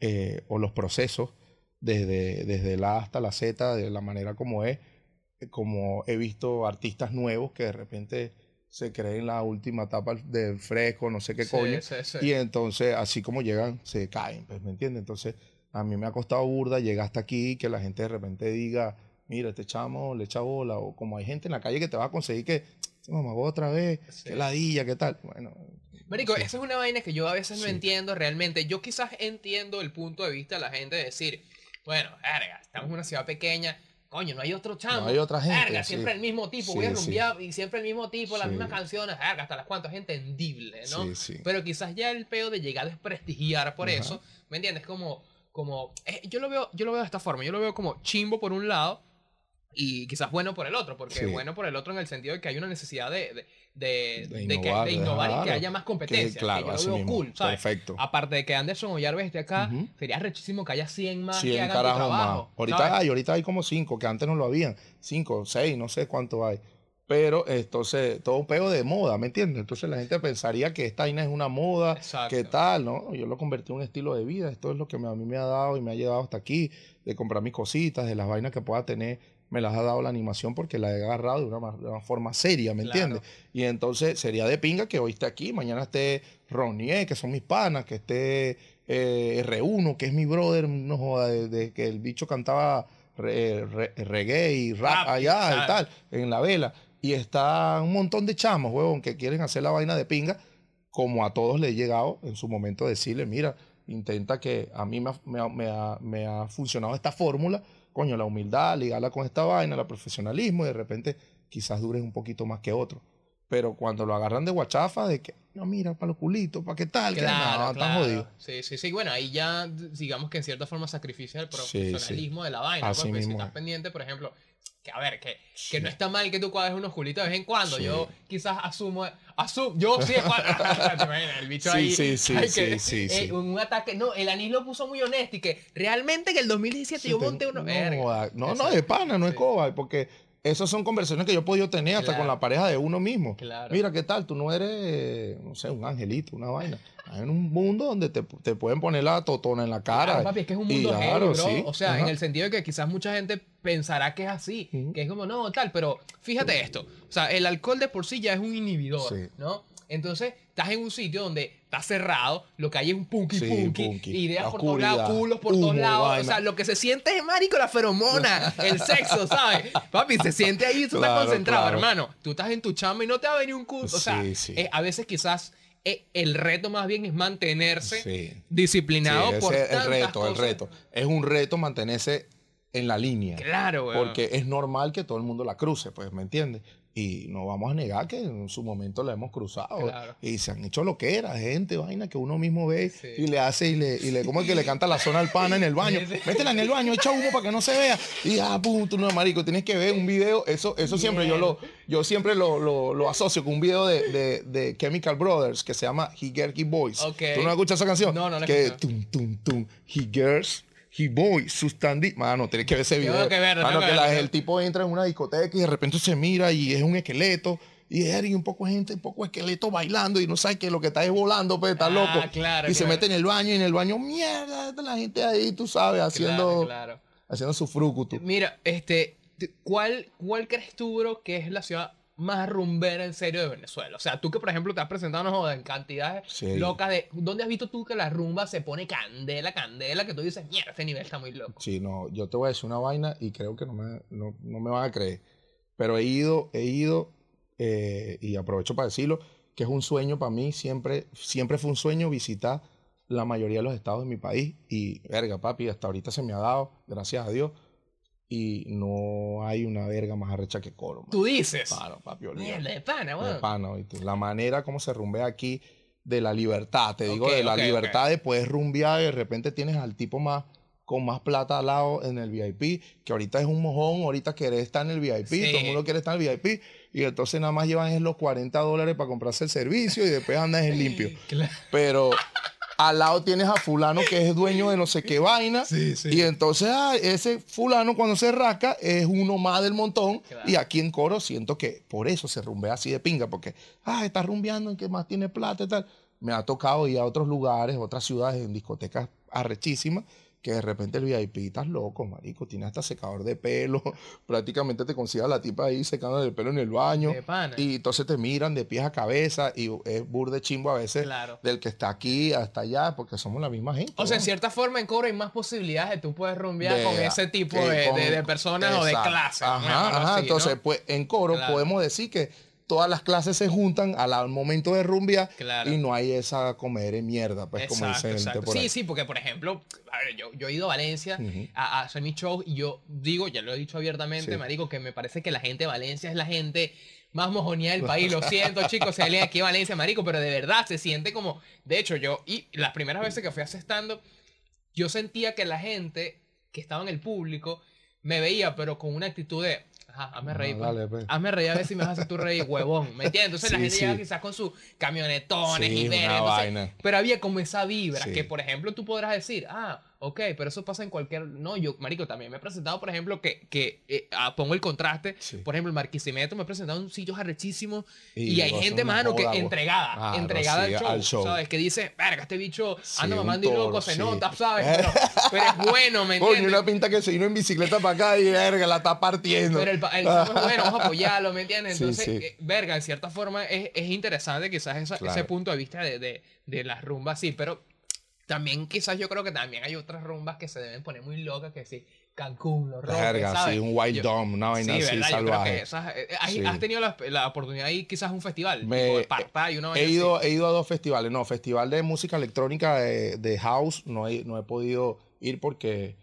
eh, o los procesos desde, desde la A hasta la Z, de la manera como es, como he visto artistas nuevos que de repente se creen la última etapa del fresco, no sé qué Sí, coño. sí, sí. Y entonces, así como llegan, se caen, pues, ¿me entiendes? Entonces, a mí me ha costado burda llegar hasta aquí, que la gente de repente diga, mira, este chamo le echa bola, o como hay gente en la calle que te va a conseguir que, se mamagó otra vez, que ladilla, ¿qué tal? Bueno. Marico, esa es una vaina que yo a veces no entiendo realmente. Yo quizás entiendo el punto de vista de la gente de decir, bueno, verga, estamos en una ciudad pequeña, coño, no hay otro chamo. No hay otra gente, Verga, sí. siempre el mismo tipo, Sí, voy a sí. rumbear y siempre el mismo tipo, las mismas canciones, verga, hasta las cuantas, es entendible, ¿no? Sí, sí. Pero quizás ya el peo de llegar a desprestigiar por Ajá. eso, ¿me entiendes? Como, como, eh, yo lo veo, yo lo veo de esta forma, yo lo veo como chimbo por un lado y quizás bueno por el otro, porque bueno por el otro en el sentido de que hay una necesidad de, de, de, De de que- innovar, de innovar y que haya más Que, competencia. claro, que yo lo veo cool, ¿sabes? Perfecto. Aparte de que Anderson Ollarve esté acá, sería rechísimo que haya 100 más que 100 hagan tu carajos trabajo. más. Ahorita ¿sabes? hay, ahorita hay como 5, que antes no lo habían. 5, 6, no sé cuánto hay. Pero entonces, todo un pego de moda, ¿me entiendes? Entonces la gente pensaría que esta vaina es una moda, Exacto. ¿qué tal? ¿no? Yo lo convertí en un estilo de vida. Esto es lo que me- a mí me ha dado y me ha llevado hasta aquí, de comprar mis cositas, de las vainas que pueda tener, me las ha dado la animación porque la he agarrado de una, ma- de una forma seria, ¿me Claro. entiendes? Y entonces sería de pinga que hoy esté aquí, mañana esté Ronnie, que son mis panas, que esté eh, R1, que es mi brother, no joda, que el bicho cantaba re- re- reggae y rap, Rap, allá claro. y tal, en la vela. Y está un montón de chamos, huevón, que quieren hacer la vaina de pinga, como a todos le he llegado en su momento decirle, mira, intenta que a mí me ha, me ha- me ha- me ha funcionado esta fórmula, coño, la humildad, ligarla con esta vaina, el profesionalismo, y de repente quizás dures un poquito más que otro. Pero cuando lo agarran de guachafa, de que, no, mira, para los culitos, para qué tal, que Claro, no, están claro. jodidos. Sí, sí, sí. Bueno, ahí ya, digamos que en cierta forma sacrificia el Sí, profesionalismo de la vaina. Así pues, porque si mismo estás es. pendiente, por ejemplo, que a ver, que, que no está mal que tú cuadres unos culitos de vez en cuando. Sí. Yo quizás asumo, asumo, yo sí, el bicho Sí, ahí. sí, sí, ay, sí, que, sí, eh, sí. Un ataque, no, el anís lo puso muy honesto y que realmente que el 2017 yo monté uno. no, verga. no, no, de pana, no es coba, porque esas son conversaciones que yo he podido tener hasta Claro. con la pareja de uno mismo. Claro. Mira, ¿qué tal? Tú no eres, no sé, un angelito, una vaina. Hay en un mundo donde te, te pueden poner la totona en la cara. Claro, papi, es que es un mundo heavy, claro, bro. sí, O sea, en el sentido de que quizás mucha gente pensará que es así, que es como, no, tal, pero fíjate esto. O sea, el alcohol de por sí ya es un inhibidor, Sí. ¿no? Entonces, estás en un sitio donde está cerrado, lo que hay es un punky Sí, punky, punky. ideas por todos lados, culos por todos lados. O sea, lo que se siente es marico, la feromona, el sexo, ¿sabes? Papi, se siente ahí, tú estás concentrado, claro. hermano. Tú estás en tu chamba y no te va a venir un culo. O sea, Sí, sí. eh, a veces quizás eh, el reto más bien es mantenerse Sí. disciplinado Sí, por es el reto, el reto. Es un reto mantenerse en la línea. Claro, güey. Porque es normal que todo el mundo la cruce, pues, ¿me entiendes? Y no vamos a negar que en su momento la hemos cruzado. Claro. Y se han hecho lo que era, gente, vaina que uno mismo ve Sí. y le hace y le, y le, como es que le canta la zona al pana en el baño. Métela en el baño, echa humo para que no se vea. Y ah, pum, tú no, marico, tienes que ver un video. Eso, eso siempre yo lo, yo siempre lo, lo, lo asocio con un video de, de, de Chemical Brothers que se llama He Boys. ¿Tú no escuchas esa canción? No, no he Que tum, tum, tum, He Boys, Sustandi. Mano, tienes que ver ese video. que Mano, la- verlo. el tipo entra en una discoteca y de repente se mira y es un esqueleto. Y es y un poco de gente, un poco esqueleto bailando y no sabe que lo que está es volando, pues está Ah, loco. claro, y se mete en el baño y en el baño, mierda, la gente ahí, tú sabes, haciendo, Claro, haciendo su frucutu. Mira, este, te- ¿cuál, ¿cuál crees tú, bro, que es la ciudad más rumbera en serio de Venezuela? O sea, tú que, por ejemplo, te has presentado no en cantidades Sí. locas de... ¿Dónde has visto tú que la rumba se pone candela, candela, que tú dices, mierda, este nivel está muy loco? Sí, no, yo te voy a decir una vaina y creo que no me, no, no me van a creer. Pero he ido, he ido, eh, y aprovecho para decirlo, que es un sueño para mí, siempre, siempre fue un sueño visitar la mayoría de los estados de mi país. Y, verga, papi, hasta ahorita se me ha dado, gracias a Dios. Y no hay una verga más arrecha que Coro. mano. Tú dices, Claro, papi, mierda, de pana, De weón. pana, ¿oíste? La manera como se rumbea aquí de la libertad, te digo, de la libertad de poder rumbear y de repente tienes al tipo más con más plata al lado en el VIP, que ahorita es un mojón, ahorita querés estar en el VIP, Sí. todo el mundo quiere estar en el VIP, y entonces nada más llevan es los 40 dólares para comprarse el servicio y después andas en limpio. Claro. Pero al lado tienes a fulano que es dueño de no sé qué vaina, Sí, sí. y entonces ah, ese fulano cuando se rasca es uno más del montón, Claro. y aquí en Coro siento que por eso se rumbea así de pinga, porque, ah, está rumbeando en que más tiene plata y tal. Me ha tocado ir a otros lugares, otras ciudades, en discotecas arrechísimas, que de repente el VIP estás loco, marico, tiene hasta secador de pelo, prácticamente te consigas la tipa ahí secando el pelo en el baño, De pana. y entonces te miran de pies a cabeza, y es burde chimbo a veces Claro. del que está aquí hasta allá, porque somos la misma gente. O sea, en cierta forma en Coro hay más posibilidades de tú puedes rumbear De- con ese tipo de, con- de- de personas o de clases. Ajá, ajá. así, ¿no? Entonces, pues en coro Claro. podemos decir que todas las clases se juntan al, al momento de rumbear Claro. y no hay esa comer en mierda, pues como Exacto, dice gente exacto. por Sí, ahí. sí, porque por ejemplo, a ver, yo, yo he ido a Valencia a, a hacer mis shows y yo digo, ya lo he dicho abiertamente, Sí. marico, que me parece que la gente de Valencia es la gente más mojonía del país. Lo siento, chicos, hay alguien aquí en Valencia, marico, pero de verdad se siente como, de hecho, yo y las primeras veces que fui asestando, yo sentía que la gente que estaba en el público me veía, pero con una actitud de, ajá, hazme Ah, reír, pues. dale, pues. hazme reír a ver si me vas a hacer tu reír, huevón, ¿me entiendes? Entonces la Sí, gente sí. llega quizás con sus camionetones Sí, y entonces- vaina. pero había como esa vibra que, por ejemplo, tú podrás decir, ah, ok, pero eso pasa en cualquier... No, yo, marico, también me he presentado, por ejemplo, que, que eh, ah, pongo el contraste. Sí. Por ejemplo, el Marquisimeto me he presentado en sitios arrechísimos y, Y hay gente, mano, que entregada, Claro, entregada sí, al, show, al show. ¿sabes? Que dice, verga, este bicho Sí, anda un mamando y loco, se sí. nota, ¿sabes? Pero, pero es bueno, ¿me Coño, entiendes? una pinta que se vino en bicicleta para acá y verga, la está partiendo. Pero el, el es bueno, vamos a apoyarlo, ¿me entiendes? Sí, Entonces, sí. eh, verga, en cierta forma es, es interesante quizás esa- Claro. ese punto de vista de, de, de las rumbas, sí, pero también quizás yo creo que también hay otras rumbas que se deben poner muy locas, que sí, Cancún, los Verga, ¿sabes? sí, un Yo- Dome, una vaina sí, así salvaje. esas, eh, ¿has, Sí. has tenido la, la oportunidad ahí quizás un festival? Me- tipo de una vaina He así? ido, he ido a dos festivales. No, festival de música electrónica de, de house no he, no he podido ir porque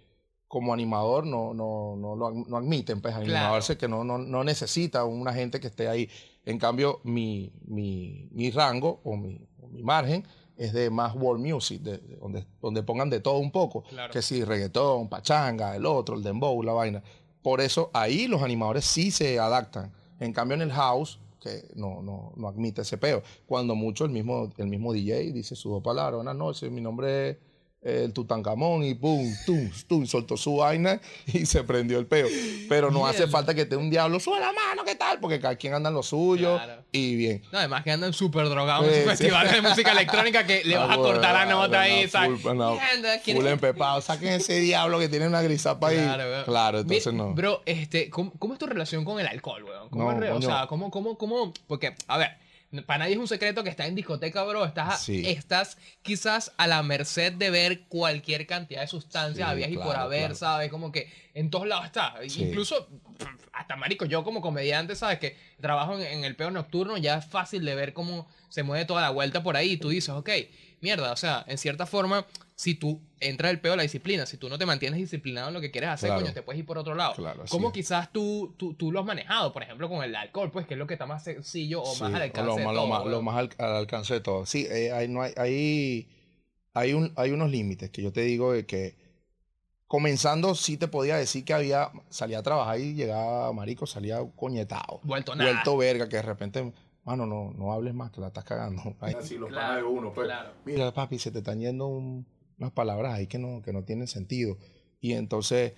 como animador no, no, no lo no admiten. Pues animador Claro. que no, no, no necesita una gente que esté ahí. En cambio, mi, mi, mi rango o mi, o mi margen es de más world music, de, de donde, donde pongan de todo un poco. Claro. Que sí, reggaetón, pachanga, el otro, el dembow, la vaina. Por eso ahí los animadores sí se adaptan. En cambio en el house, que no, no, no admite ese peo. Cuando mucho el mismo, el mismo DJ dice sus dos palabras, buenas noches, mi nombre es el Tutankamón y pum, tum, tum, soltó su vaina y se prendió el peo. Pero no hace falta que esté un diablo, sube la mano, ¿qué tal? Porque cada quien anda en lo suyo Claro. y bien. No, además que andan súper drogados en Sí, su sí. festival de música electrónica que le vas a Ah, cortar la nota ahí, ¿sabes? no, Mierda, ¿quién full es? empepado, saquen ese diablo que tiene una grisapa ahí. weón. Claro, entonces no. Bro, este, ¿cómo, cómo es tu relación con el alcohol, weón? ¿Cómo No, es re- o sea, ¿cómo, cómo, cómo? Porque, a ver, para nadie es un secreto que estás en discoteca, bro. Estás, Sí. estás quizás a la merced de ver cualquier cantidad de sustancias, Sí, habías y por haber, claro. ¿sabes? Como que en todos lados está. Sí. Incluso, hasta marico, yo como comediante, ¿sabes? Que trabajo en, en el peo nocturno, ya es fácil de ver cómo se mueve toda la vuelta por ahí. Y tú dices, ok, mierda, o sea, en cierta forma, si tú entras el peo de la disciplina, si tú no te mantienes disciplinado en lo que quieres hacer, Claro. coño, te puedes ir por otro lado. Claro, así ¿Cómo es. quizás tú, tú, tú lo has manejado, por ejemplo, con el alcohol, pues, que es lo que está más sencillo o Sí, más al alcance lo, de lo todo, más, lo más al, al alcance de todo. Sí, eh, hay, no hay, hay, hay, un, hay unos límites que yo te digo de que comenzando sí te podía decir que había, salía a trabajar y llegaba marico, salía coñetado, Vuelto nada. vuelto verga, que de repente, mano, no, no hables más, que la estás cagando. Ahí, así los Claro, de uno, pues. claro. Mira, papi, se te están yendo un- unas palabras ahí que no, que no tienen sentido. Y entonces,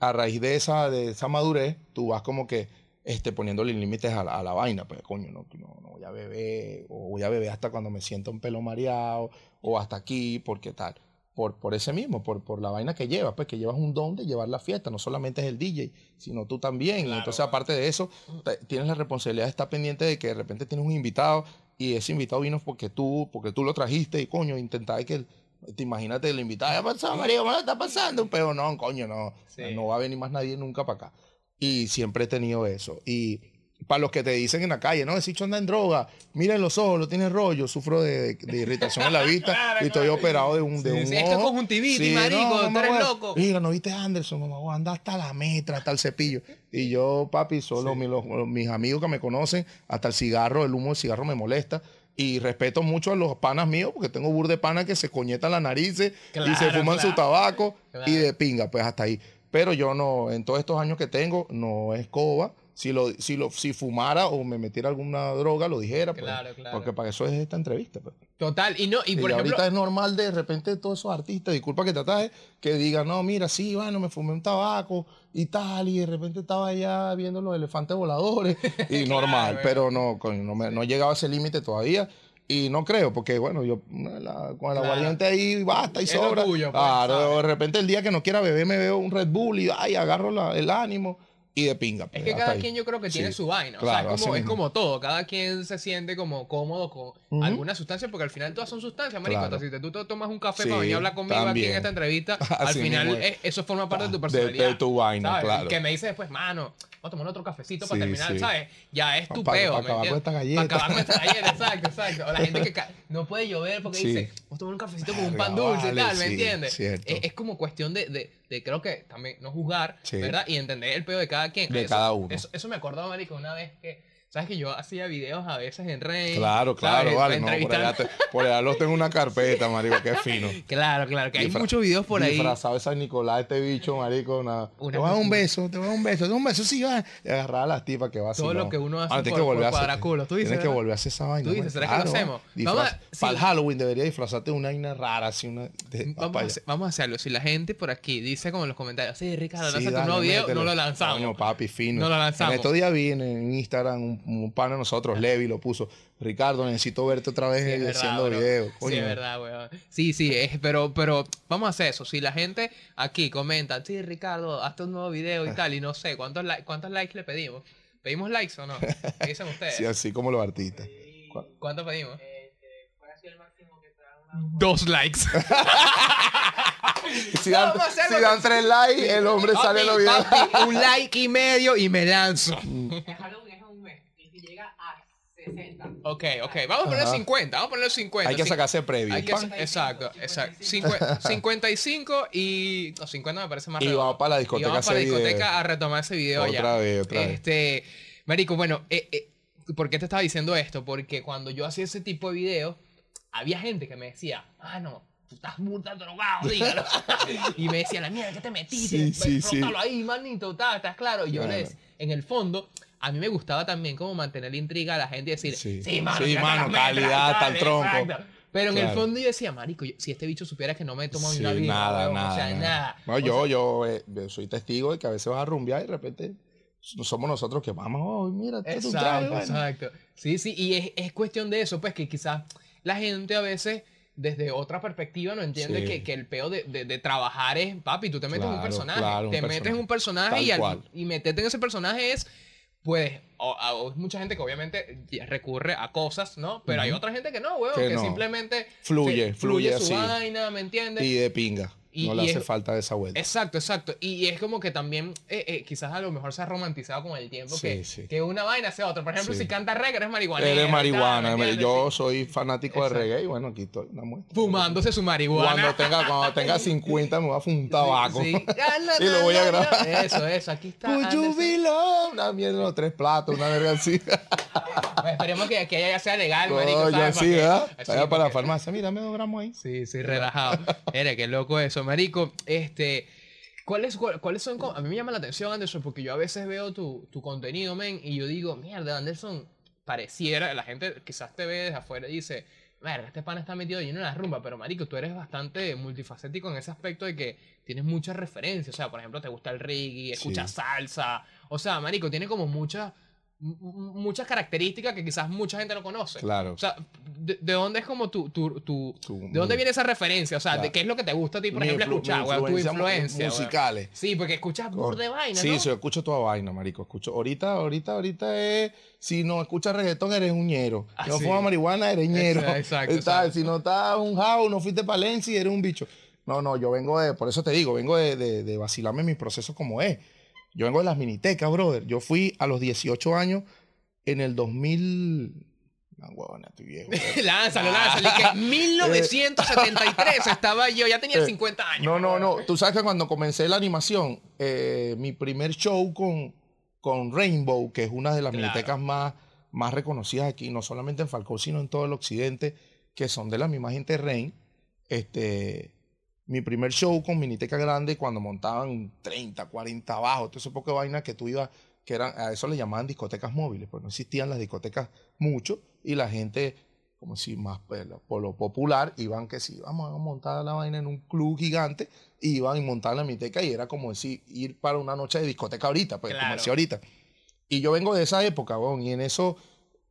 a raíz de esa, de esa madurez, tú vas como que este, poniéndole límites a la, a la vaina. Pues, coño, no, no, no voy a beber, o voy a beber hasta cuando me siento un pelo mareado, o hasta aquí, porque tal. Por, por ese mismo, por, por la vaina que llevas, pues que llevas un don de llevar la fiesta, no solamente es el DJ, sino tú también. Claro, entonces, aparte de eso, tienes la responsabilidad de estar pendiente de que de repente tienes un invitado y ese invitado vino porque tú, porque tú lo trajiste y coño, intentar que te imagínate el invitado, ¿qué pasó, María? ¿Cómo está pasando? Pero no, coño, no, Sí. no va a venir más nadie nunca para acá. Y siempre he tenido eso. Y para los que te dicen en la calle, no, ese chico anda en droga, miren los ojos, lo tiene rollo, sufro de, de irritación en la vista Claro, y estoy claro. operado de un, de Sí, un sí, esto es ojo. conjuntivitis, marico, tú eres huevo. loco. Mira, ¿no viste a Anderson? Mamá, anda hasta la metra, hasta el cepillo. Y yo, papi, solo los- mis amigos que me conocen, hasta el cigarro, el humo del cigarro me molesta. Y respeto mucho a los panas míos, porque tengo bur de panas que se coñetan las narices y se fuman claro. su tabaco Claro. y de pinga, pues hasta ahí. Pero yo no, en todos estos años que tengo, no es coba. Si, lo, si, lo, si fumara o me metiera alguna droga, lo dijera. pues, Claro, claro. Porque para eso es esta entrevista. Pues. Total, y no, y Y, por ejemplo, ahorita es normal de repente todos esos artistas, disculpa que te ataje, que digan, no, mira, sí, bueno, me fumé un tabaco y tal, y de repente estaba allá viendo los elefantes voladores, y normal, Claro, pero no, no, me, no he llegado a ese límite todavía. Y no creo, porque bueno, yo la- con el Claro. aguardiente ahí basta y sobra. pues, claro, ¿sabes? de repente el día que no quiera beber me veo un Red Bull y ay, agarro la- el ánimo y de pinga. Es pues, que hasta cada ahí. quien yo creo que tiene Sí. su vaina. Claro, o sea, es como, es como todo. Cada quien se siente como cómodo con alguna sustancia, porque al final todas son sustancias, marico. Claro. Entonces, si tú te tomas un café Sí, para venir a hablar conmigo aquí en esta entrevista, al final es. es- eso forma parte de tu personalidad. de tu vaina, ¿sabes? claro. Que me dice después, mano, vamos a tomar otro cafecito para Sí, terminar, sí. ¿sabes? Ya es tu Pa- peo. pa ¿me acabar con esta galleta. Para acabar con esta galleta, exacto, exacto. O la gente que ca- no puede llover porque Sí. dice, vamos a tomar un cafecito con un pan dulce y tal, ¿me entiendes? Es, es como cuestión de, de, creo que también no juzgar, Sí. ¿verdad? Y entender el peo de cada quien. De Eso- cada uno. Eso, eso me acordó, marico, una vez que, ¿sabes que yo hacía videos a veces en Rey? Claro, claro, ¿sabes? vale. No, por, allá te- por allá los tengo en una carpeta, marico, qué fino. Claro, claro, que hay Disfra- muchos videos por ahí. Disfrazado de San Nicolás, este bicho, marico. Una, Una te voy a dar un beso, te voy a dar un beso, te a un beso, sí, va. Y agarrar a las tipas que va así. Todo lo que uno hace Ah, tienes por- que volver por a hacer- cuadraculos, tú dices, Tienes que volver a hacer esa vaina. Tú dices. ¿será que lo Claro, hacemos? disfraz- Vamos a- sí. Para el Halloween debería disfrazarte de una vaina rara, así una. de- Vamos a, hacer, vamos a hacerlo. Si la gente por aquí dice como en los comentarios, sí, Ricardo, Sí, lanza tu nuevo video, no lo lanzamos. Coño, papi, fino. No lo lanzamos. En estos días vi en Instagram un, un pana de nosotros, Levi, lo puso. Ricardo, necesito verte otra vez Sí, es verdad, haciendo bro. videos. Sí, es verdad, weón. Sí, sí, es, pero, pero vamos a hacer eso. Si la gente aquí comenta, sí, Ricardo, hazte un nuevo video y tal, y no sé, ¿cuántos, li- cuántos likes le pedimos? ¿Pedimos likes o no? ¿Qué dicen ustedes? Sí, así como los artistas. ¿Cuántos pedimos? Dos likes. Si dan, vamos a hacerlo si dan tres likes, el hombre sale en los videos. papi, un like y medio y me lanzo. Halloween es un mes. Y si llega a 60. Ok, ok. Vamos a poner Ajá. 50. Vamos a poner 50. Hay que sacarse previo. hay que- exacto, exacto. Cincue- 55 y. No, 50 me parece más Y vamos para la Y discoteca vamos a para la discoteca video. a retomar ese video Otra ya. vez, otra vez. Este. Marico, bueno, eh, eh, ¿por qué te estaba diciendo esto? Porque cuando yo hacía ese tipo de videos, había gente que me decía, ah, no. Tú estás muy tan drogado, dígalo. y me decía, la mierda, ¿qué te metiste? Sí, sí, sí. Frótalo ahí, manito, ¿estás claro? Y yo Bueno. les, en el fondo, a mí me gustaba también como mantener la intriga a la gente y decir, Sí. sí, mano, Sí, mano, calidad, tal, tronco. exacto". Pero en el fondo yo decía, marico, yo- si este bicho supiera que no me he tomado Sí, una birra, nada, nada, o sea, nada. No, O yo, sea, yo eh, soy testigo de que a veces vas a rumbear y de repente no somos nosotros que vamos, oh, mira, Exacto, bueno". exacto. Sí, sí, y es, es cuestión de eso, pues que quizás la gente a veces desde otra perspectiva no entiende Sí. que, que el peo de, de- de trabajar es, papi, tú te metes en un personaje, claro, un te metes en un personaje Tal y, al- y meterte en ese personaje es, pues, o- o- mucha gente que obviamente recurre a cosas, ¿no? Pero hay otra gente que no, weón, Que que, no. simplemente Fluye, se- fluye su así. vaina, ¿me entiendes? Y de pinga. Y, no le y hace es- falta esa vuelta. Exacto, exacto. Y es como que también, eh, eh, quizás a lo mejor se ha romantizado con el tiempo Sí, que, sí. que una vaina sea otra. Por ejemplo, Sí. si canta reggae, eres marihuana. Eres marihuana. yo Yo soy fanático de reggae y bueno, aquí estoy una muestra. fumándose su marihuana. Cuando tenga, cuando tenga 50 me voy a fumar un tabaco. Sí. Y lo voy a grabar. Eso, eso. Aquí está. Love? Una mierda, no, tres platos, una verga así. Pues esperemos que, que allá ya sea legal, marico. Para que- ¿verdad? así, Vaya para la farmacia, mira, me dos gramos ahí. Sí, sí, relajado. Mira, qué loco eso, marico. Este, ¿cuáles, cuál- ¿cuáles son? A mí me llama la atención, Anderson, porque yo a veces veo tu, tu contenido, men, y yo digo, mierda, Anderson, pareciera, la gente quizás te ve desde afuera y dice, verga, este pan está metido lleno de la rumba, pero marico, tú eres bastante multifacético en ese aspecto de que tienes muchas referencias. O sea, por ejemplo, te gusta el reggae, escuchas Sí. salsa. O sea, marico, tiene como muchas muchas características que quizás mucha gente no conoce. Claro. O sea, ¿de, de dónde es como tu, tu, tu- Tu- ¿De dónde viene esa referencia? O sea, ¿de Claro. qué es lo que te gusta a ti, por Mi ejemplo, escuchar, weón? Tu influencia weón. musicales. Sí, porque escuchas burda de vaina, Sí, ¿no? sí, yo escucho toda vaina, marico. Escucho, ahorita, ahorita, ahorita es, si no escuchas reggaetón, eres un ñero. Ah, si no sí. fumas marihuana, eres ñero. Exacto, exacto, exacto. Si no estás un house, no fuiste para Lenzi, eres un bicho. No, no, yo vengo de, por eso te digo, vengo de, de, de vacilarme mis procesos como es. Yo vengo de las minitecas, brother. Yo fui a los 18 años en el 2000... No, huevona, estoy viejo. lánzalo, lánzalo. que 1973 estaba yo, ya tenía Eh, 50 años. No, no, no. Tú sabes que cuando comencé la animación, eh, mi primer show con, con Rainbow, que es una de las Claro. minitecas más, más reconocidas aquí, no solamente en Falcón, sino en todo el occidente, que son de la misma gente de Rain. Este, mi primer show con Miniteca Grande, cuando montaban 30, 40 abajo, todo ese poco de vaina que tú ibas, que eran, a eso le llamaban discotecas móviles, pues no existían las discotecas mucho y la gente, como si más pues, por lo popular, iban que si vamos a montar la vaina en un club gigante, iban y montaban la Miniteca y era como decir, ir para una noche de discoteca ahorita, pues como Claro. decía ahorita. Y yo vengo de esa época, y en eso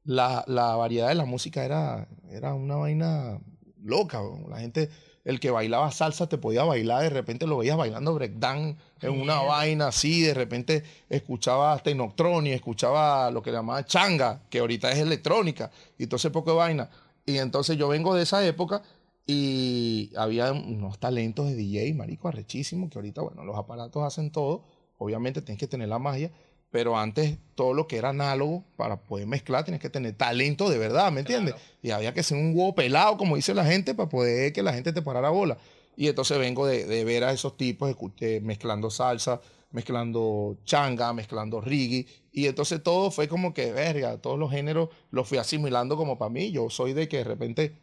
la, la variedad de la música era, era una vaina loca. La gente, el que bailaba salsa te podía bailar, de repente lo veías bailando breakdown en una vaina así, de repente escuchaba Technotronic, escuchaba lo que llamaban changa, que ahorita es electrónica, y todo ese poco de vaina. Y entonces yo vengo de esa época y había unos talentos de DJ, marico, arrechísimos, que ahorita, bueno, los aparatos hacen todo, obviamente tienes que tener la magia, pero antes todo lo que era análogo, para poder mezclar, tienes que tener talento de verdad, ¿me entiendes? Claro. Y había que ser un huevo pelado, como dice la gente, para poder que la gente te parara bola. Y entonces vengo de, de ver a esos tipos escu- eh, mezclando salsa, mezclando changa, mezclando reggae. Y entonces todo fue como que, verga, todos los géneros los fui asimilando como para mí. Yo soy de que de repente,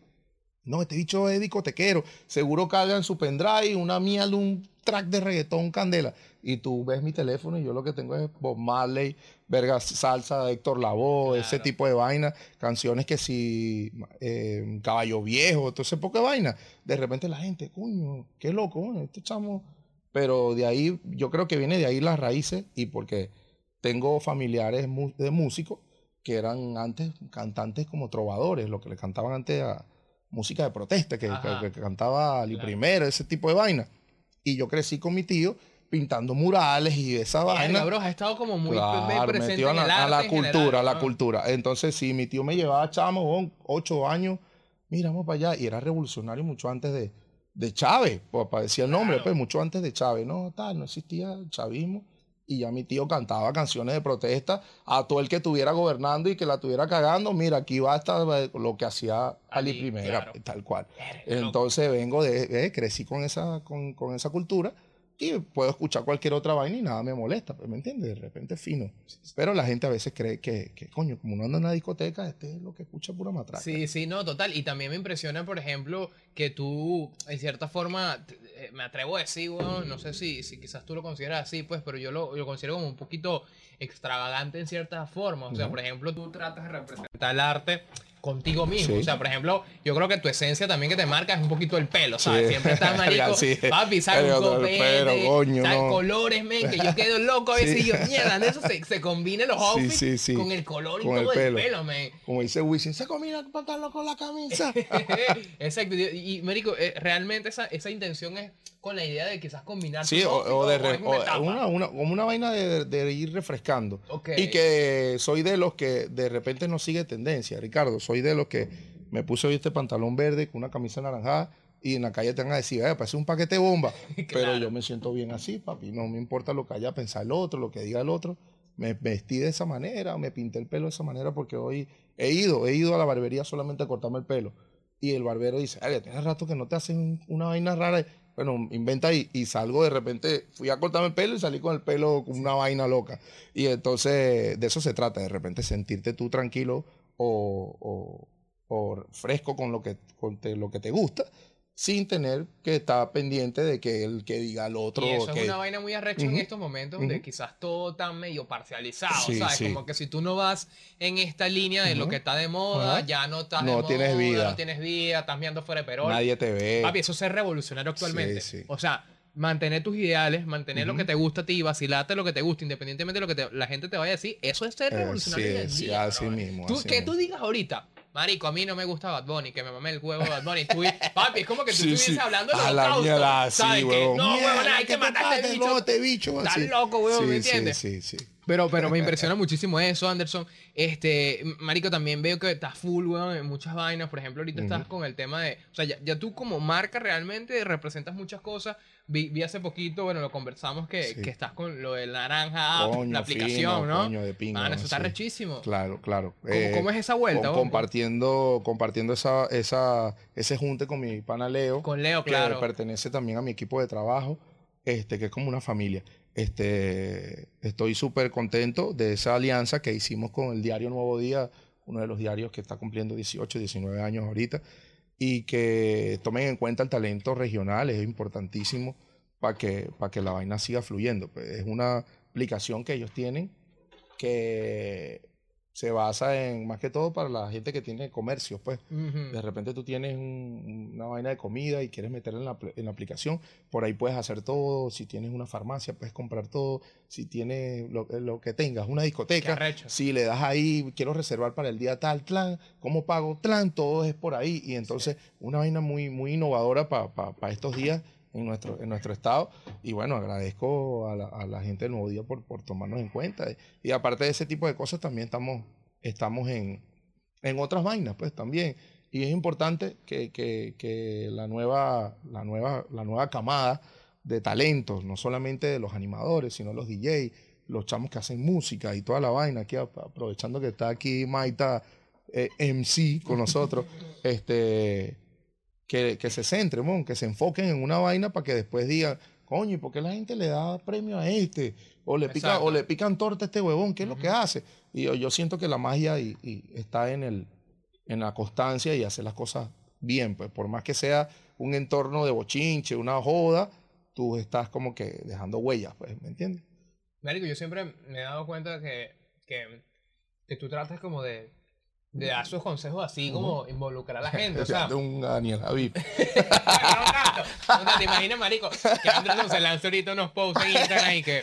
no, este bicho es discotequero. Seguro carga en su pendrive una mierda, un track de reggaetón candela. Y tú ves mi teléfono y yo lo que tengo es Bob Marley, verga, salsa, Héctor Lavoe, ese Claro. tipo de vaina. Canciones que si, eh, Caballo Viejo, todo ese poco de vaina. De repente la gente, coño, qué loco, bueno, este chamo. Pero de ahí, yo creo que viene de ahí las raíces y porque tengo familiares de músicos que eran antes cantantes como trovadores, lo que le cantaban antes a música de protesta, que, Ajá. que- que cantaba Ali Claro. Primero, ese tipo de vaina. Y yo crecí con mi tío pintando murales y esa vaina. Verga, bro, has estado como muy Claro, presente en a el la, a arte la en cultura, general, a la ¿no? cultura. Entonces, sí, mi tío me llevaba chamo, ocho años, mira, vamos para allá. Y era revolucionario mucho antes de, de Chávez, pues decir el nombre, Claro. pues mucho antes de Chávez. No, tal, no existía el chavismo. Y ya mi tío cantaba canciones de protesta a todo el que estuviera gobernando y que la estuviera cagando. Mira, aquí va hasta lo que hacía Ali, Ali, Primera, claro. tal cual. Entonces vengo de, eh, crecí con esa, con, con esa cultura y puedo escuchar cualquier otra vaina y nada me molesta, pues, ¿me entiendes? De repente fino. Pero la gente a veces cree que, que, coño, como uno anda en una discoteca, este es lo que escucha pura matraca. Sí, sí, no, total. Y también me impresiona, por ejemplo, que tú, en cierta forma, eh, me atrevo a decir, weón, no sé si, si quizás tú lo consideras así, pues, pero yo lo, lo considero como un poquito extravagante en cierta forma. O sea, por ejemplo, tú tratas de representar el arte contigo mismo. Sí. O sea, por ejemplo, yo creo que tu esencia también que te marca es un poquito el pelo, ¿sabes? Sí. Siempre estás marico, Sí. papi. Pero, Un copete, coño, ¿sabes? no. Colores, men, que yo quedo loco a veces y yo, mierda, de eso se, se combinen los outfits con el color y Con el todo el pelo. pelo, men. Como dice Wisin, se combina el pantalón con la camisa. Exacto. Y, Marico, eh, realmente esa, esa intención es con la idea de quizás combinar sí, o, de re- una o una, una- como una vaina de, de ir refrescando. Ok. Y que soy de los que de repente no sigue tendencia, Ricardo. Soy de los que me puse hoy este pantalón verde con una camisa naranjada y en la calle te van a decir, eh, parece un paquete de bomba. Pero yo me siento bien así, papi. No me importa lo que haya pensado el otro, lo que diga el otro. Me vestí de esa manera, me pinté el pelo de esa manera porque hoy he ido, he ido a la barbería solamente a cortarme el pelo. Y el barbero dice, ay, tienes rato que no te hacen un- una vaina rara. Bueno, inventa ahí. Y salgo de repente, fui a cortarme el pelo y salí con el pelo con una vaina loca. Y entonces de eso se trata, de repente sentirte tú tranquilo o, o- o fresco con lo que, con te- lo que te gusta, sin tener que estar pendiente de que el que diga al otro. Y eso que- es una vaina muy arrecha en Ujú. estos momentos donde Ujú. quizás todo está medio parcializado, Sí, ¿sabes? sí. Como que si tú no vas en esta línea de lo Ujú. que está de moda, ya no estás No de tienes moda, vida. no tienes vida, estás mirando fuera de perol. Nadie te ve. Papi, eso es revolucionario actualmente. Sí. O sea, mantener tus ideales, mantener lo que te gusta a ti, vacilarte lo que te gusta, independientemente de lo que te- la gente te vaya a decir, eso es ser Eh, revolucionario. sí, en sí, día, así mismo, Tú, así que mismo. tú digas ahorita, Marico, a mí no me gusta Bad Bunny, que me mamé el huevo de Bad Bunny. Tú, papi, es como que tú Sí, estuvieses sí. hablando de holocausto, mierda, sí, ¿sabes? Que, huevón. no, huevón, hay ¿qué que matar a este bicho. Este bicho. Estás loco, huevón, Sí, ¿me sí, entiendes? Sí, sí, Pero, pero me impresiona muchísimo eso, Anderson. Este, Marico, también veo que estás full, weón, en muchas vainas. Por ejemplo, ahorita estás Ujú. con el tema de. O sea, ya, ya tú como marca realmente representas muchas cosas. Vi, vi hace poquito, bueno, lo conversamos que, Sí. que estás con lo de Naranja Coño, la aplicación, fino, ¿no? coño, de pinga, Mano, eso está sí. rechísimo. Claro, claro. ¿Cómo, Eh, cómo es esa vuelta, con- compartiendo compartiendo esa, esa, ese junte con mi pana Leo, Con Leo, que claro. pertenece también a mi equipo de trabajo, este, que es como una familia. Este, estoy súper contento de esa alianza que hicimos con el diario Nuevo Día, uno de los diarios que está cumpliendo 18, 19 años ahorita, y que tomen en cuenta el talento regional, es importantísimo para que, para que la vaina siga fluyendo. Pues, es una aplicación que ellos tienen que se basa en, más que todo, para la gente que tiene comercios, pues. De repente tú tienes un- una vaina de comida y quieres meterla en la, en la aplicación, por ahí puedes hacer todo, si tienes una farmacia puedes comprar todo, si tienes lo, lo que tengas, una discoteca, si le das ahí, quiero reservar para el día tal, plan, ¿cómo pago? Plan, todo es por ahí. Y entonces una vaina muy, muy innovadora para estos días en nuestro, en nuestro estado. Y bueno, agradezco a la, a la gente del Nuevo Día por, por tomarnos en cuenta. Y aparte de ese tipo de cosas, también estamos, estamos en, en otras vainas, pues también. Y es importante que, que- que la, nueva, la, nueva, la nueva camada de talentos, no solamente de los animadores, sino los DJs, los chamos que hacen música y toda la vaina, aquí ap- aprovechando que está aquí Maita eh, MC con nosotros, este, que, que se centren, que se enfoquen en una vaina para que después digan, coño, ¿y por qué la gente le da premio a este? O le, pica, Exacto. o le pican torta a este huevón, ¿qué es lo que hace? Y yo, yo siento que la magia y, y está en, el, en la constancia y hacer las cosas bien, pues por más que sea un entorno de bochinche, una joda, tú estás como que dejando huellas, pues, ¿me entiendes? Marico, yo siempre me he dado cuenta que, que, que tú tratas como de, de dar sus consejos así, como involucrar a la gente. O sea, de un Daniel Javid. No te imaginas, marico, que Anderson se lanza ahorita unos posts en Instagram y que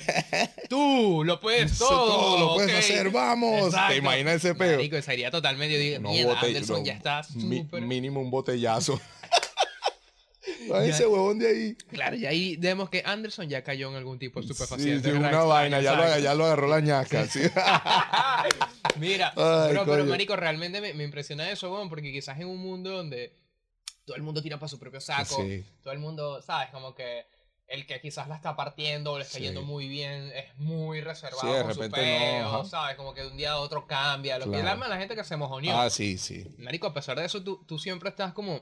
tú lo puedes todo. todo lo puedes ok. hacer, vamos. Exacto. ¿Te imaginas ese peo? Marico, sería totalmente. Yo digo, No Anderson no, ya está súper. mínimo un botellazo. Ay, ese huevón de ahí. Claro, y ahí vemos que Anderson ya cayó en algún tipo de Sí, estupefaciente. sí, ¿verdad? una vaina, ya lo, ya lo agarró la ñasca. sí. Mira, Ay, pero, pero marico, realmente me, me impresiona eso, weón, porque quizás en un mundo donde todo el mundo tira para su propio saco, Sí. todo el mundo, ¿sabes? Como que el que quizás la está partiendo o le está Sí. yendo muy bien es muy reservado Sí, de con su repente no, peo, ajá. ¿sabes? Como que de un día a otro cambia. Lo que Claro. alma de la gente que se mojoneó. Ah, sí, sí. Marico, a pesar de eso, tú, tú siempre estás como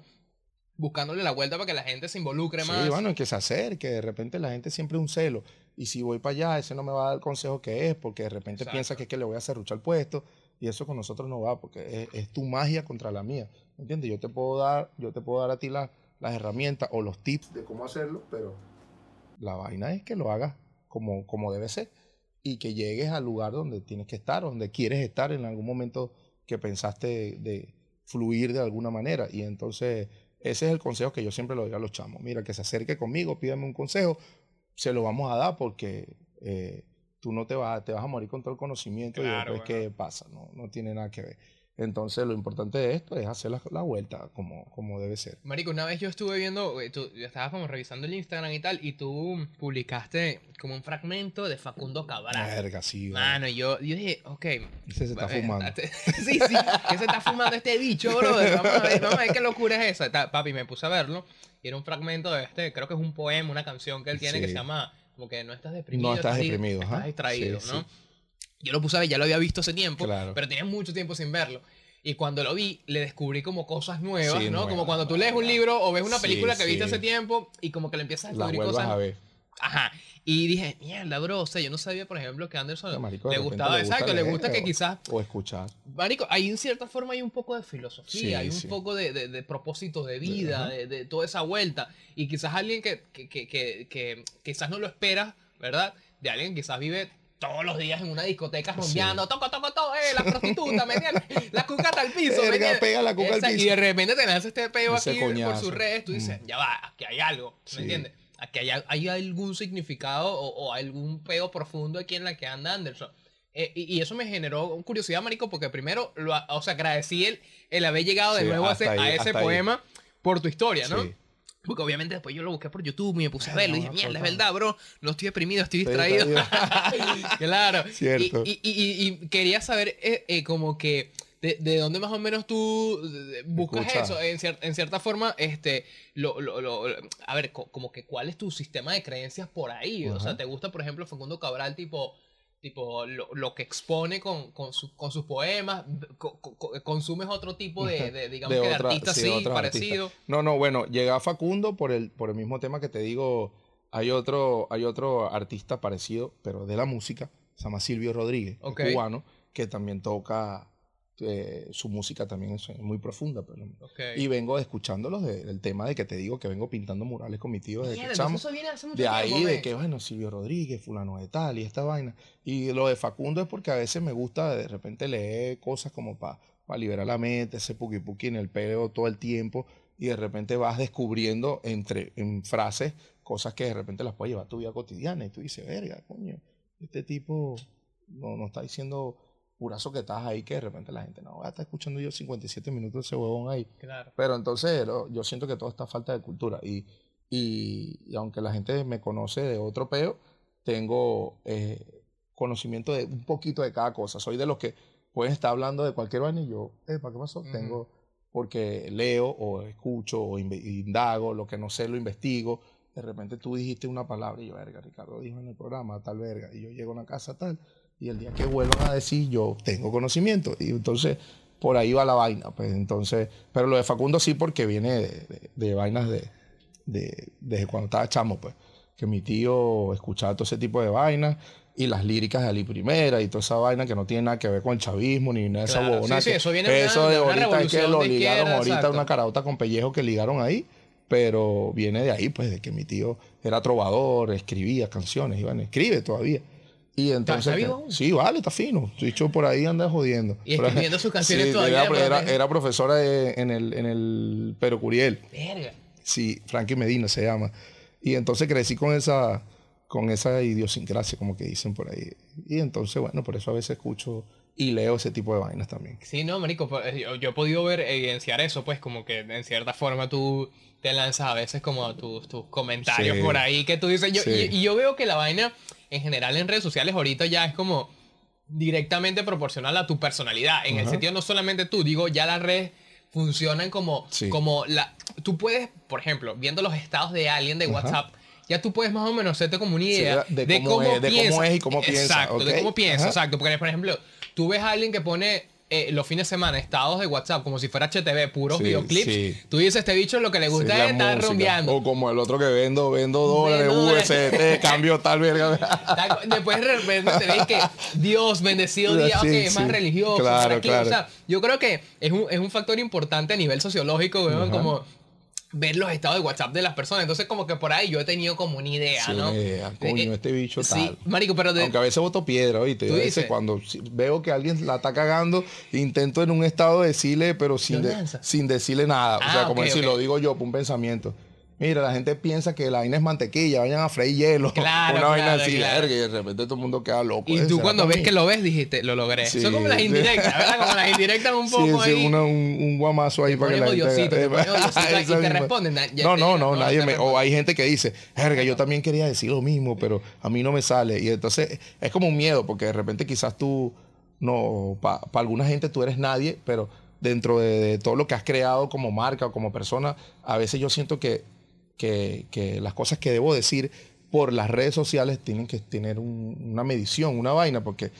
buscándole la vuelta para que la gente se involucre más. Sí, bueno, que se acerque. De repente la gente siempre es un celo. Y si voy para allá, ese no me va a dar el consejo que es, porque de repente Exacto. piensa que es que le voy a cerruchar el puesto. Y eso con nosotros no va, porque es, es tu magia contra la mía. ¿Me entiendes? Yo te puedo dar, yo te puedo dar a ti la- las herramientas o los tips de cómo hacerlo, pero la vaina es que lo hagas como, como debe ser. Y que llegues al lugar donde tienes que estar, donde quieres estar en algún momento que pensaste de, de fluir de alguna manera. Y entonces ese es el consejo que yo siempre le doy a los chamos. Mira, que se acerque conmigo, pídame un consejo, se lo vamos a dar porque eh, tú no te vas, te vas a morir con todo el conocimiento Claro, y después bueno. qué pasa, no, no tiene nada que ver. Entonces, lo importante de esto es hacer la, la vuelta como, como debe ser. Marico, una vez yo estuve viendo, eh, tú yo estaba como revisando el Instagram y tal, y tú publicaste como un fragmento de Facundo Cabral. Verga, sí. vale. Mano, yo, yo dije, ok. Ese se está eh, fumando. date- sí, sí, que se está fumando este bicho, brother. Vamos a ver, vamos a ver qué locura es esa. Ta- Papi, me puse a verlo, y era un fragmento de este, creo que es un poema, una canción que él tiene que Sí. se llama, como que no estás deprimido. No estás di- deprimido, Estás distraído, Sí, ¿no? sí. Yo lo puse a ver, ya lo había visto hace tiempo, Claro. pero tenía mucho tiempo sin verlo. Y cuando lo vi, le descubrí como cosas nuevas, Sí, ¿no? nuevas, como cuando tú lees un libro o ves una Sí, película que viste sí. hace tiempo y como que le empiezas a descubrir cosas. a ver. Ajá. Y dije, mierda, bro, o sea, yo no sabía, por ejemplo, que Anderson marico, le gustaba, le gusta exacto, le leer gusta que o- quizás O escuchar. Marico, hay en cierta forma hay un poco de filosofía, Sí, hay un sí. poco de, de- de propósito de vida, de, de toda esa vuelta. Y quizás alguien que, que, que, que, que quizás no lo espera, ¿verdad? De alguien que quizás vive todos los días en una discoteca rumbeando, toco, toco, toco, eh, la prostituta, ¿me entiendes? La cucata al piso, ¿me entiendes? pega la cuca al piso. Y de repente te lanzas este peo Ese aquí por sus redes, tú dices, Mm. ya va, aquí hay algo, ¿me Sí. entiendes? Aquí hay, hay algún significado o, o algún peo profundo aquí en la que anda Anderson. Eh, y, y eso me generó curiosidad, marico, porque primero, lo, o sea, agradecí el, el haber llegado de Sí, nuevo a ese, a ese ahí. poema por tu historia, ¿no? Sí. Porque obviamente después yo lo busqué por YouTube y me puse a Ay, verlo y dije, mierda, es verdad, bro, no estoy deprimido, estoy distraído. claro. Cierto. Y, y- y- y quería saber eh, eh, como que de, de dónde más o menos tú eh, buscas Escucha. eso. En, cier- en cierta forma, este, lo, lo- lo- a ver, co- como que cuál es tu sistema de creencias por ahí. O sea. ¿te gusta, por ejemplo, Facundo Cabral, tipo, tipo lo, lo que expone con, con, su- con sus poemas? Co- co- co- ¿Consumes otro tipo de, de, digamos, De que de otra- artistas sí, sí, otros parecido? No, no, bueno, llega Facundo por el, por el mismo tema que te digo. Hay otro, hay otro artista parecido, pero de la música, se llama Silvio Rodríguez, cubano, que también toca, eh, su música también es muy profunda. Pero, y vengo escuchándolos de- del tema de que te digo que vengo pintando murales con mi tío desde Mierda, que chamo. entonces eso viene hace mucho De tiempo, ahí, de que, bueno, Silvio Rodríguez, fulano de tal y esta vaina. Y lo de Facundo es porque a veces me gusta de repente leer cosas como para liberar la mente, ese puki puki en el pelo todo el tiempo. Y de repente vas descubriendo entre en frases cosas que de repente las puedes llevar a tu vida cotidiana. Y tú dices, verga, coño, este tipo no, no está diciendo purazo que estás ahí que de repente la gente no va a estar escuchando yo 57 minutos ese huevón ahí. Claro. Pero entonces lo- yo siento que todo está falta de cultura. Y, y, y aunque la gente me conoce de otro peo, tengo eh, conocimiento de un poquito de cada cosa. Soy de los que pueden estar hablando de cualquier vaina y yo, ¿para qué pasó? Tengo, porque leo o escucho o indago, lo que no sé lo investigo. De repente tú dijiste una palabra y yo, verga, Ricardo dijo en el programa tal verga. Y yo llego a una casa tal. Y el día que vuelvan a decir, yo tengo conocimiento. Y entonces, por ahí va la vaina. Pues entonces, pero lo de Facundo sí, porque viene de, de- de vainas de, de- desde cuando estaba chamo, pues. Que mi tío escuchaba todo ese tipo de vainas y las líricas de Ali Primera y toda esa vaina que no tiene nada que ver con el chavismo ni nada de esa sí, sí, que- eso viene de una- de ahorita es que lo ligaron ahorita, exacto. una carauta con pellejo que ligaron ahí, pero viene de ahí, pues, de que mi tío era trovador, escribía canciones, y bueno, escribe todavía. Y entonces, está vivo sí, vale, está fino. Dicho por ahí anda jodiendo. Y Pero- escribiendo sus canciones Sí, todavía, Era, era- era profesora de- en el, en el Pero Curiel. Verga. Sí, Frankie Medina se llama. Y entonces crecí con esa, con esa idiosincrasia, como que dicen por ahí. Y entonces, bueno, por eso a veces escucho y leo ese tipo de vainas también. Sí, no, marico, pues, eh, yo, yo he podido ver, evidenciar eso, pues, como que en cierta forma tú te lanzas a veces como tus, tus comentarios Sí. por ahí que tú dices, yo, Sí. y, y yo veo que la vaina en general en redes sociales ahorita ya es como directamente proporcional a tu personalidad, en el Ajá. sentido no solamente tú, digo, ya las redes funcionan como, Sí. como la, tú puedes, por ejemplo, viendo los estados de alguien de Ajá. WhatsApp, ya tú puedes más o menos hacerte como una idea de de, cómo cómo, es- de cómo es y cómo piensa, Exacto, de ok. cómo piensa, Ajá. exacto. Porque, por ejemplo, tú ves a alguien que pone eh, los fines de semana estados de WhatsApp como si fuera HTV, puros Sí, videoclips. sí. Tú dices, este bicho lo que le Sí, gusta la es estar música. rumbeando. O como el otro que vendo, vendo dólares. UST, cambio tal verga. Después de repente te ves que Dios, bendecido día, Sí, ok, es más sí. religioso. Claro, claro. O sea, yo creo que es un, es un factor importante a nivel sociológico, weón, como ver los estados de WhatsApp de las personas. Entonces, como que por ahí yo he tenido como una idea, Sí, ¿no? una idea. Coño, Eh, este bicho Sí, tal. marico, pero de, Aunque a veces voto piedra, A veces dices. cuando veo que alguien la está cagando, intento en un estado de decirle, pero sin, de- sin decirle nada. o Ah, sea, como ok, decir, lo digo yo por un pensamiento. Mira, la gente piensa que la vaina es mantequilla, vayan a freír hielo. Claro, Una vaina claro, así, claro. y de repente todo el mundo queda loco. Y ¿eh? tú ¿Será cuando ves mí? que lo ves, dijiste, lo logré. Sí, Son como las sí. indirectas, ¿verdad? Como las indirectas un Sí, poco sí, ahí. una- un, un guamazo ahí para que la gente... te y te responden, No, no, no, nadie me... O hay gente que dice, verga, yo también quería decir lo mismo, pero a mí no me sale. Y entonces es como un miedo, porque de repente quizás tú, no, para alguna gente tú eres nadie, pero dentro de, de todo lo que has creado como marca o como persona, a veces yo siento que, que, que las cosas que debo decir por las redes sociales tienen que tener un- una medición, una vaina, porque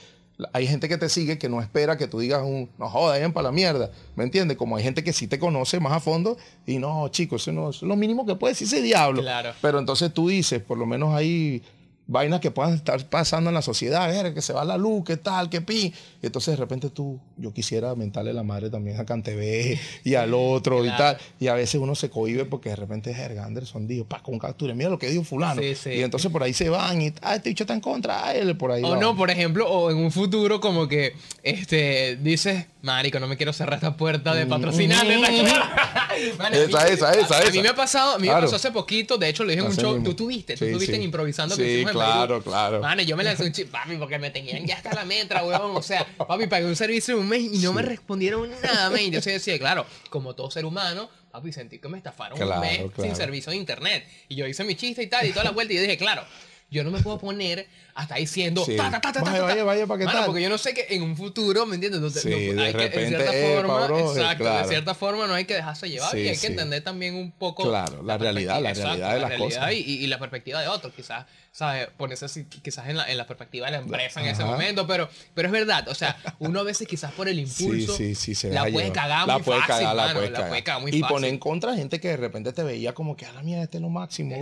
hay gente que te sigue que no espera que tú digas un, no joda, vayan para la mierda, ¿me entiendes? Como hay gente que sí te conoce más a fondo y no, chicos, eso no es lo mínimo que puede decir ese diablo. Claro. Pero entonces tú dices, por lo menos hay vainas que puedan estar pasando en la sociedad, que se va la luz, que tal, que pi. Y entonces de repente tú, yo quisiera mentarle la madre también a Cantebé y al otro y tal. Y a veces uno se cohibe porque de repente es Herga Anderson, dijo, pa, con captura, mira lo que dijo fulano. Sí, sí. Y entonces por ahí se van y, ah, este bicho está en contra, ah, él por ahí. O va. no, por ejemplo, o en un futuro como que este dices, marico, no me quiero cerrar esta puerta de patrocinante. a mí- Esa, esa, esa, A, mí me ha pasado, a mí me pasó hace poquito, de hecho lo dije en un show, mismo. tú tuviste, tú Sí, tuviste en improvisando que hicimos en claro, claro. Mano, yo me lancé un chip, papi, porque me tenían ya hasta la metra, huevón. O sea, papi, pagué un servicio de un mes y no me respondieron nada, men. Y Yo sí decía, claro, como todo ser humano, papi, sentí que me estafaron un Claro, mes sin servicio de internet. Y yo hice mi chiste y tal, y toda la vuelta, y yo dije, claro, yo no me puedo poner hasta diciendo, Sí. ta, ta, ta, ta, Vaya, ta, vaya, vaya, ¿para qué Mano, tal? porque yo no sé que en un futuro, ¿me entiendes? No Sí, no- de hay que- cierta epa, forma, bro, exacto, claro. de cierta forma no hay que dejarse llevar Sí, y hay que entender también un poco Claro, la realidad, la realidad de las realidad cosas. Y, y- y la perspectiva de otros, quizás, ¿sabes? Ponerse así, quizás en la, en la perspectiva de la empresa en ese momento, pero, pero es verdad, o sea, uno a veces quizás por el impulso se la puede cagar la muy fácil, la puede la cagar. muy y fácil. poner en contra gente que de repente te veía como que a la mierda, este es lo máximo.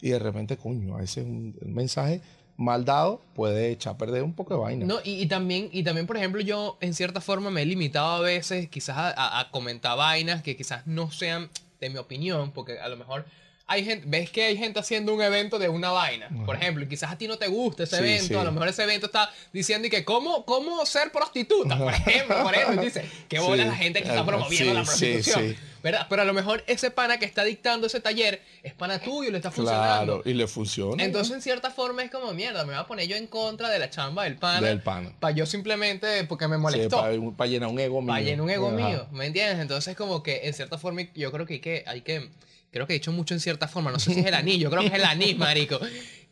Y de repente, coño, a veces un, un mensaje mal dado puede echar a perder un poco de vaina. No, y, y también, y también, por ejemplo, yo en cierta forma me he limitado a veces quizás a, a- a comentar vainas que quizás no sean de mi opinión, porque a lo mejor hay gente, ves que hay gente haciendo un evento de una vaina, por ejemplo, y quizás a ti no te gusta ese Sí, evento, sí. a lo mejor ese evento está diciendo y que cómo, cómo ser prostituta, por ejemplo, por ejemplo, y dice, qué bola Sí. la gente que está promoviendo la prostitución. ¿Verdad? Pero a lo mejor ese pana que está dictando ese taller es pana tuyo, le está funcionando. claro, y le funciona. Entonces, en cierta forma, es como mierda, me voy a poner yo en contra de la chamba del pana. Del pana. Para yo simplemente, porque me molestó. para, llenar un ego mío. para llenar un ego Ajá. mío, ¿me entiendes? Entonces, como que en cierta forma, yo creo que hay que, hay que, creo que he dicho mucho en cierta forma, no sé si es el anillo, creo que es el anís, marico.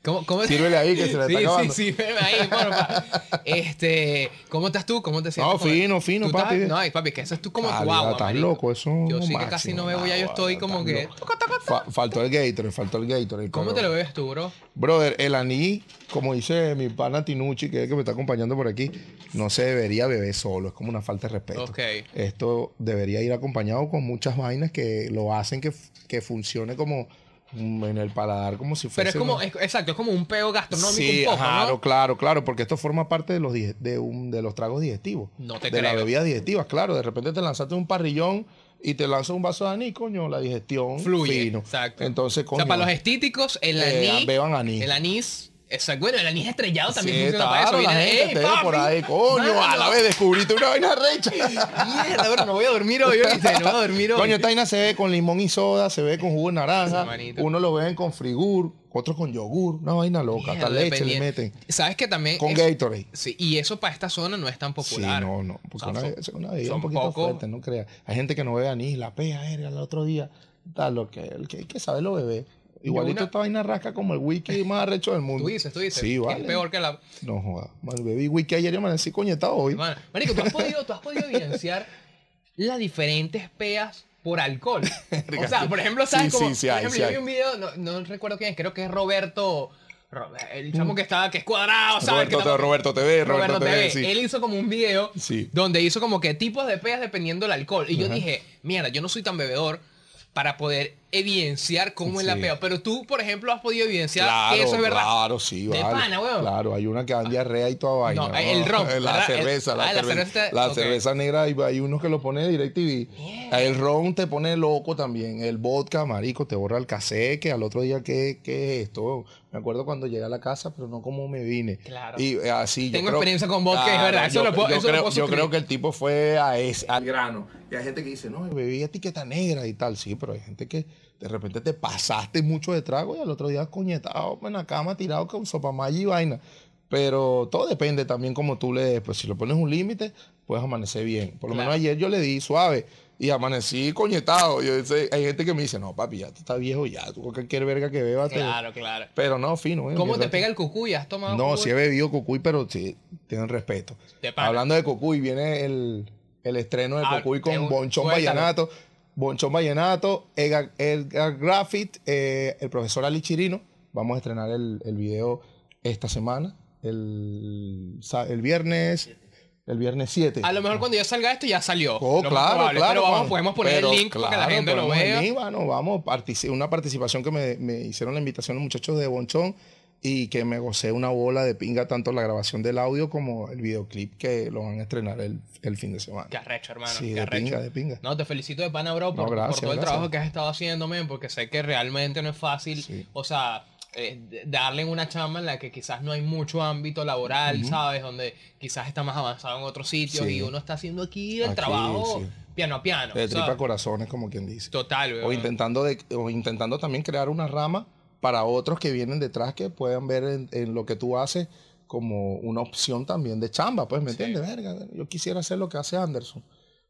¿Cómo, cómo Sírvele ahí que se le sí, está acabando. Sí, sí, sírveme ahí, porfa. Este, ¿cómo estás tú? ¿Cómo te sientes? No, fino, fino, ¿Tú estás- papi. No, ay, papi, que eso es tú como tu agua, estás marico. loco, eso es Yo sí que casi no bebo, ya yo estoy como que... Fa- faltó el Gatorade, faltó el Gatorade. ¿Cómo te lo bebes tú, bro? Brother, el anís, como dice mi pana Tinucci, que es el que me está acompañando por aquí, no se debería beber solo, es como una falta de respeto. Ok. Esto debería ir acompañado con muchas vainas que lo hacen que, que funcione como en el paladar, como si fuese. Pero es como, una- es- exacto, es como un peo gastronómico Sí, un poco, claro, ¿no? claro, claro, porque esto forma parte de los, de, un, de los tragos digestivos. No te De las bebidas digestivas, claro. De repente te lanzaste un parrillón y te lanzas un vaso de anís, coño, la digestión Fluye, fino. exacto. Entonces, O coño, sea, para los estíticos, el eh, anís. beban anís. El anís. Exacto. Bueno, el anís estrellado también Sí, funciona para eso. claro, la Viene, gente "Ey, te ve por ahí, coño, mano". a la vez descubriste una vaina recha. Mierda, bro, no voy a dormir hoy, ¿oíste? No voy a dormir hoy. Coño, esta vaina se ve con limón y soda, se ve con jugo de naranja, uno lo ven con frigur, otros con yogur, una vaina loca, hasta leche le meten. ¿Sabes que también. Con eso- Gatorade. Sí, y eso para esta zona no es tan popular. Sí, no, no, porque O sea, una, son- una bebida un poquito poco- fuerte, no creas. Hay gente que no bebe anís, la pega, verga, el otro día, tal, lo que, el que hay que saber lo bebe. Igualito una- esta vaina rasca como el wiki más arrecho del mundo. Tú dices, tú dices. Sí, vale. Es peor que la. No joda. Mal, bebí wiki ayer y amanecí coñetado hoy. Hermano, Marico, ¿tú has, podido, tú has podido evidenciar las diferentes peas por alcohol. O sea, por ejemplo, ¿sabes Sí, cómo? sí, sí por ejemplo, yo vi un video, no, no recuerdo quién es, creo que es Roberto. Ro- El chamo que está, que es cuadrado, ¿sabes? Roberto, Que Roberto TV, Roberto, Roberto TV, TV. Él hizo como un video donde hizo como que tipos de peas dependiendo del alcohol. Y yo dije, mierda, yo no soy tan bebedor para poder evidenciar cómo es la Sí. pea. Pero tú, por ejemplo, has podido evidenciar Claro, que eso es verdad. claro, sí, De vale. pana, weón. Claro, hay una que dan diarrea y toda vaina. No, el ron, La ¿verdad? cerveza, El- la, ah, la cerveza, la cerveza negra, hay, hay unos que lo ponen DirecTV. El ron te pone loco también. El vodka, marico, te borra el cassette, que al otro día, ¿qué, qué es esto? Me acuerdo cuando llegué a la casa, pero no como me vine. Claro. Y así, yo Tengo creo- experiencia con vodka, es verdad, eso yo, lo puedo- yo eso lo creo, puedo yo creo que el tipo fue a ese, al grano. Y hay gente que dice, no, bebí etiqueta negra y tal. Sí, pero hay gente que de repente te pasaste mucho de trago y al otro día coñetado en la cama tirado con sopamaya y vaina. Pero todo depende también como tú le, pues si le pones un límite, puedes amanecer bien. Por lo Claro. menos ayer yo le di suave y amanecí coñetado. Yo sé, hay gente que me dice, no, papi, ya tú estás viejo ya, tú cualquier verga que bebas. te-". Claro, claro. Pero no, fino. ¿eh? ¿Cómo te pega el cucuy? ¿Has tomado No, cucuy? sí he bebido cocuy, pero sí, tienen respeto. Hablando de cocuy, viene el, el estreno de Ah, cocuy con Bonchón. Vallenato. Bonchón Vallenato, Edgar, Edgar Graffit, eh, el profesor Ali Chirino. Vamos a estrenar el, el video esta semana, el, el viernes, el viernes 7. A lo mejor cuando ya salga esto ya salió. Oh, Lo claro, probable. claro. Pero vamos, podemos poner pero el link para que la gente lo el vea. vamos, una participación que me, me hicieron la invitación los muchachos de Bonchón y que me gocé una bola de pinga tanto la grabación del audio como el videoclip que lo van a estrenar el, el fin de semana. Qué arrecho, hermano. sí, qué de arrecho. pinga, de pinga. No, te felicito de pana, bro, por, No, gracias, por todo el trabajo que has estado haciendo, men, porque sé que realmente no es fácil. Sí. O sea, eh, darle una chamba en la que quizás no hay mucho ámbito laboral, ¿sabes? Donde quizás está más avanzado en otros sitios Sí. y uno está haciendo aquí el Aquí, trabajo sí. piano a piano. De tripa corazones, como quien dice. Total, O intentando, de, o intentando también crear una rama para otros que vienen detrás que puedan ver en, en lo que tú haces como una opción también de chamba, pues, ¿me Sí. entiendes? Verga, yo quisiera hacer lo que hace Anderson.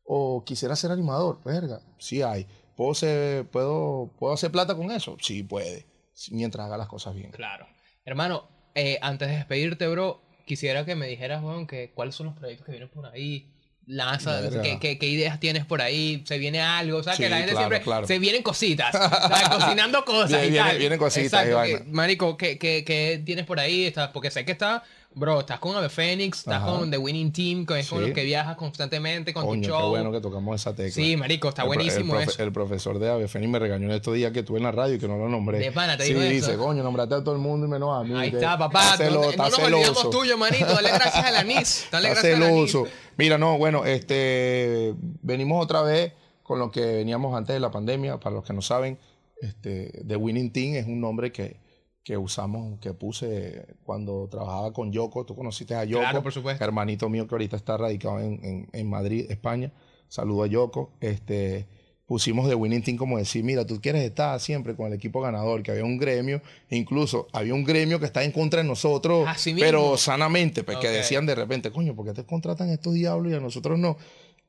O quisiera ser animador, verga, sí hay. ¿Puedo, ser- puedo, ¿Puedo hacer plata con eso? Sí, puede. Mientras haga las cosas bien. Claro. Hermano, eh, antes de despedirte, bro, quisiera que me dijeras, weón, que cuáles son los proyectos que vienen por ahí. Lanza. ¿qué, qué, qué ideas tienes por ahí? ¿Se viene algo? O sea, que la gente claro, siempre... claro. Se vienen cositas. ¿sabes? Cocinando cosas Viene- y viene- tal. vienen cositas Exacto, que- marico, ¿qué, qué, qué tienes por ahí? Porque sé que está... Bro, estás con Ave Fénix, estás Ajá. con The Winning Team, que es con Sí. los que viajas constantemente con Coño, tu qué show. bueno que tocamos esa tecla. Sí, marico, está El el buenísimo profe- eso. El profesor de Avefeni me regañó en estos días que estuve en la radio y que no lo nombré. De pana, te sí, dijo eso. dice, coño, nombrate a todo el mundo y menos a mí. Ahí está, papá. está No, celo- no está nos olvidamos tuyo, manito. Dale gracias a la NIS. Dale Está gracias a la NIS. Mira, no, bueno, este, venimos otra vez con lo que veníamos antes de la pandemia. Para los que no saben, este, The Winning Team es un nombre que, que usamos, que puse cuando trabajaba con Yoko. Tú conociste a Yoko, Claro, por supuesto. hermanito mío que ahorita está radicado en, en- en Madrid, España. Saludo a Yoko. Este, pusimos The Winning Team como decir, mira, tú quieres estar siempre con el equipo ganador, que había un gremio, incluso había un gremio que está en contra de nosotros, Así mismo. pero sanamente, pues que decían de repente, coño, ¿por qué te contratan estos diablos y a nosotros no?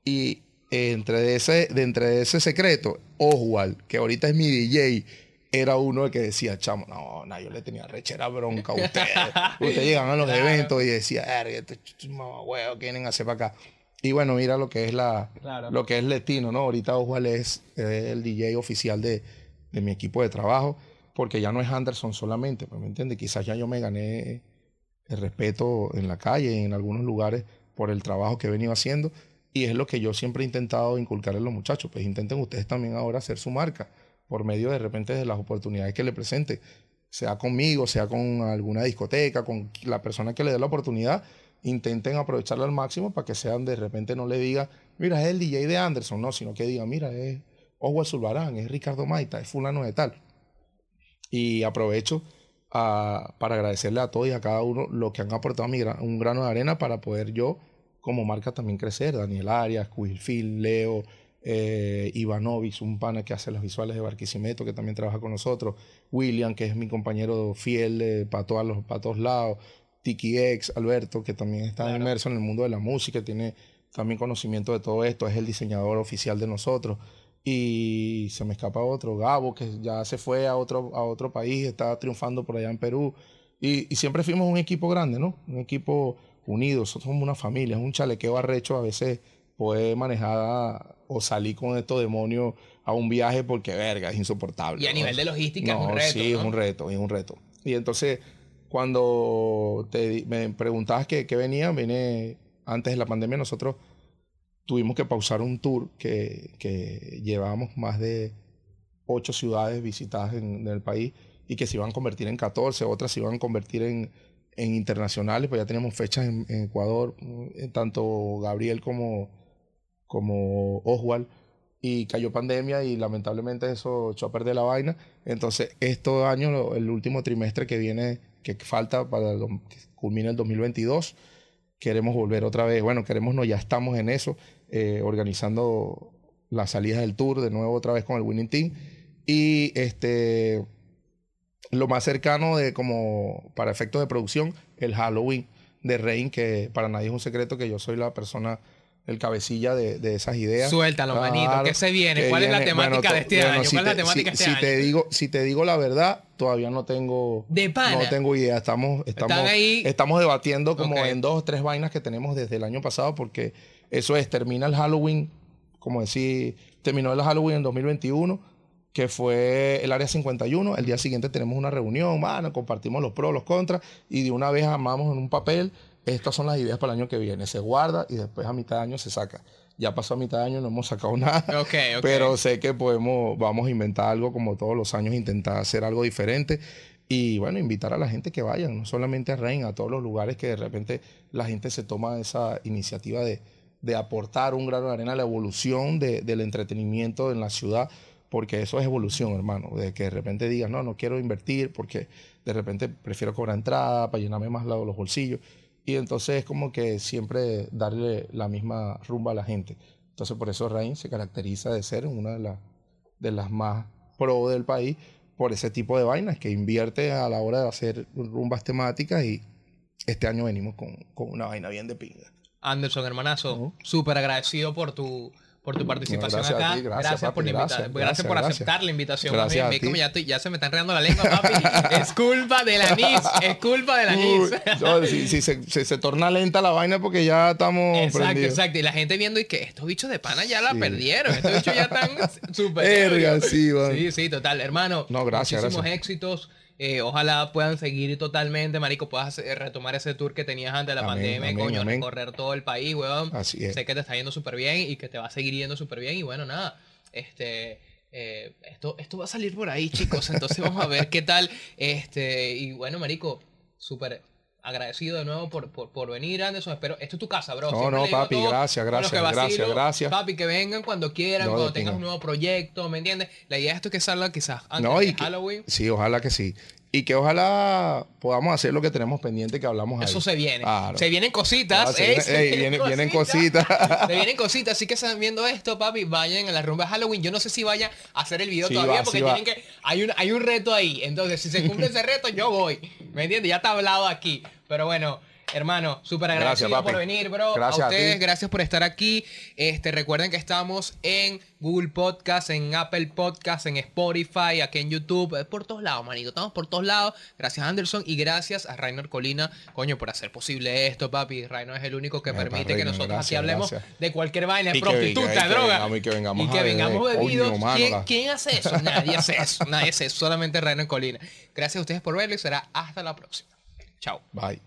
Y entre de ese, de entre de ese secreto, Oswald, que ahorita es mi DJ, era uno que decía, chamo, no, no, yo le tenía rechera bronca a ustedes. ustedes llegan a los Claro. eventos y decía, "Erga, estos ch- ch- mamahuevos, ¿qué vienen a hacer para acá? Y bueno, mira lo que es la, Claro. lo que es Letino, ¿no? Ahorita Oswald es eh, el DJ oficial de, de mi equipo de trabajo, porque ya no es Anderson solamente, pues, ¿me entiendes? Quizás ya yo me gané el respeto en la calle y en algunos lugares por el trabajo que he venido haciendo. Y es lo que yo siempre he intentado inculcarle a los muchachos. Pues intenten ustedes también ahora hacer su marca por medio de repente de las oportunidades que le presente. Sea conmigo, sea con alguna discoteca, con la persona que le dé la oportunidad. Intenten aprovecharla al máximo para que sean de repente no le diga, mira, es el DJ de Anderson, no, sino que diga, mira, es Oswald Zulbarán, es Ricardo Maita, es fulano de tal. Y aprovecho a- para agradecerle a todos y a cada uno lo que han aportado mi un grano de arena para poder yo como marca también crecer. Daniel Arias, Quilfil, Leo, eh, Ivanovic, un pana que hace los visuales de Barquisimeto, que también trabaja con nosotros. William, que es mi compañero fiel eh, para, todos los, para todos lados. Tiki X, Alberto, que también está Claro. inmerso en el mundo de la música, tiene también conocimiento de todo esto, es el diseñador oficial de nosotros. Y se me escapa otro, Gabo, que ya se fue a otro, a otro país, está triunfando por allá en Perú. Y, y siempre fuimos un equipo grande, ¿no? Un equipo unido, nosotros somos una familia, es un chalequeo arrecho a veces poder manejar o salir con estos demonios a un viaje porque, verga, es insoportable. Y a ¿no? nivel de logística No, es un reto. sí, ¿no? es un reto, es un reto. Y entonces, cuando te, me preguntabas qué qué venía, viene antes de la pandemia, nosotros tuvimos que pausar un tour que, que llevábamos más de ocho ciudades visitadas en, en el país y que se iban a convertir en 14, otras se iban a convertir en, en internacionales, pues ya teníamos fechas en, en Ecuador, eh, tanto Gabriel como, como Oswald, y cayó pandemia y lamentablemente eso echó a perder la vaina. Entonces, estos años, el último trimestre que viene, que falta para que culmine el 2022, queremos volver otra vez. Bueno, queremos, no, ya estamos en eso, eh, organizando la salida del tour de nuevo otra vez con el Winning Team. Y este, lo más cercano de como para efectos de producción, el Halloween de Rain, que para nadie es un secreto que yo soy la persona, el cabecilla de, de esas ideas. Suéltalo, manito. Claro, ¿Qué se viene? ¿Cuál es la temática bueno, de este bueno, año? si ¿Cuál es la te- temática de si- este si te año? digo, si te digo la verdad, todavía no tengo, De pana. no tengo idea. Estamos, estamos, Están ahí. estamos debatiendo como en dos o tres vainas que tenemos desde el año pasado, porque eso es, termina el Halloween, como decir, terminó el Halloween en 2021, que fue el área 51. El día siguiente tenemos una reunión, bueno, compartimos los pros, los contras, y de una vez armamos en un papel, estas son las ideas para el año que viene. Se guarda y después a mitad de año se saca. Ya pasó a mitad de año, no hemos sacado nada. Ok, ok. Pero sé que podemos, vamos a inventar algo como todos los años, intentar hacer algo diferente. Y bueno, invitar a la gente que vayan, no solamente a Rein, a todos los lugares que de repente la gente se toma esa iniciativa de, de aportar un grano de arena a la evolución de- del entretenimiento en la ciudad, porque eso es evolución, hermano. De que de repente digas, no, no quiero invertir porque de repente prefiero cobrar entrada para llenarme más la- los bolsillos. Y entonces es como que siempre darle la misma rumba a la gente. Entonces por eso Rain se caracteriza de ser una de, las de las más pro del país por ese tipo de vainas que invierte a la hora de hacer rumbas temáticas y este año venimos con, con una vaina bien de pinga. Anderson, hermanazo, súper agradecido por tu, por tu participación gracias a acá. ti, gracias, papi, por la invita- gracias, gracias, gracias, por gracias. aceptar la invitación. Gracias a ti. ya, estoy- ya se me está enredando la lengua, papi. es culpa del anís, es culpa del anís. No, si si se, se- se torna lenta la vaina porque ya estamos Exacto, prendidos. exacto. Y la gente viendo y que estos bichos de pana ya la Sí. perdieron. Estos bichos ya están súper. Sí. Sí, sí, total. Hermano, No, gracias, muchísimos gracias. éxitos. Eh, ojalá puedan seguir totalmente, marico. Puedas eh, retomar ese tour que tenías antes de la Amén, pandemia, amén, coño. amén. Recorrer todo el país, weón. Así es. Sé que te está yendo súper bien y que te va a seguir yendo súper bien. Y bueno, nada. Este. eh, esto, esto va a salir por ahí, chicos. Entonces vamos a ver qué tal. Este. Y bueno, marico, súper agradecido de nuevo por, por, por venir, Anderson. Espero. Esto es tu casa, bro. No, Siempre no, papi, gracias, gracias, vacilo, gracias, gracias. Papi, que vengan cuando quieran, No, cuando tengas un nuevo proyecto, ¿me entiendes? La idea es esto que salga quizás antes No, de que- Halloween. Sí, ojalá que sí. Y que ojalá podamos hacer lo que tenemos pendiente que hablamos ahí. Eso se viene. Claro. Se vienen cositas. Se viene- ey, viene- vienen cositas. se vienen cositas. Así que están viendo esto, papi. Vayan a la rumba de Halloween. Yo no sé si vaya a hacer el video Sí todavía va, porque sí tienen que. Hay un, hay un reto ahí. Entonces, si se cumple ese reto, yo voy. ¿Me entiendes? Ya está hablado aquí. Pero bueno. Hermano, súper agradecido Gracias, por venir, bro. Gracias a ustedes, gracias por estar aquí. Este, recuerden que estamos en Google Podcast, en Apple Podcast, en Spotify, aquí en YouTube, eh, por todos lados, manito. Estamos por todos lados. Gracias Anderson y gracias a Rainer Colina, coño, por hacer posible esto, papi. Rainer es el único que permite que nosotros aquí gracias, hablemos gracias. de cualquier vaina, Y que prostituta, venga- droga. y que vengamos y que a vengamos beber. bebidos. Coño, ¿Quién, quién hace eso? Nadie hace eso. Nadie hace eso. Solamente Rainer Colina. Gracias a ustedes por verlo y será hasta la próxima. Chao. Bye.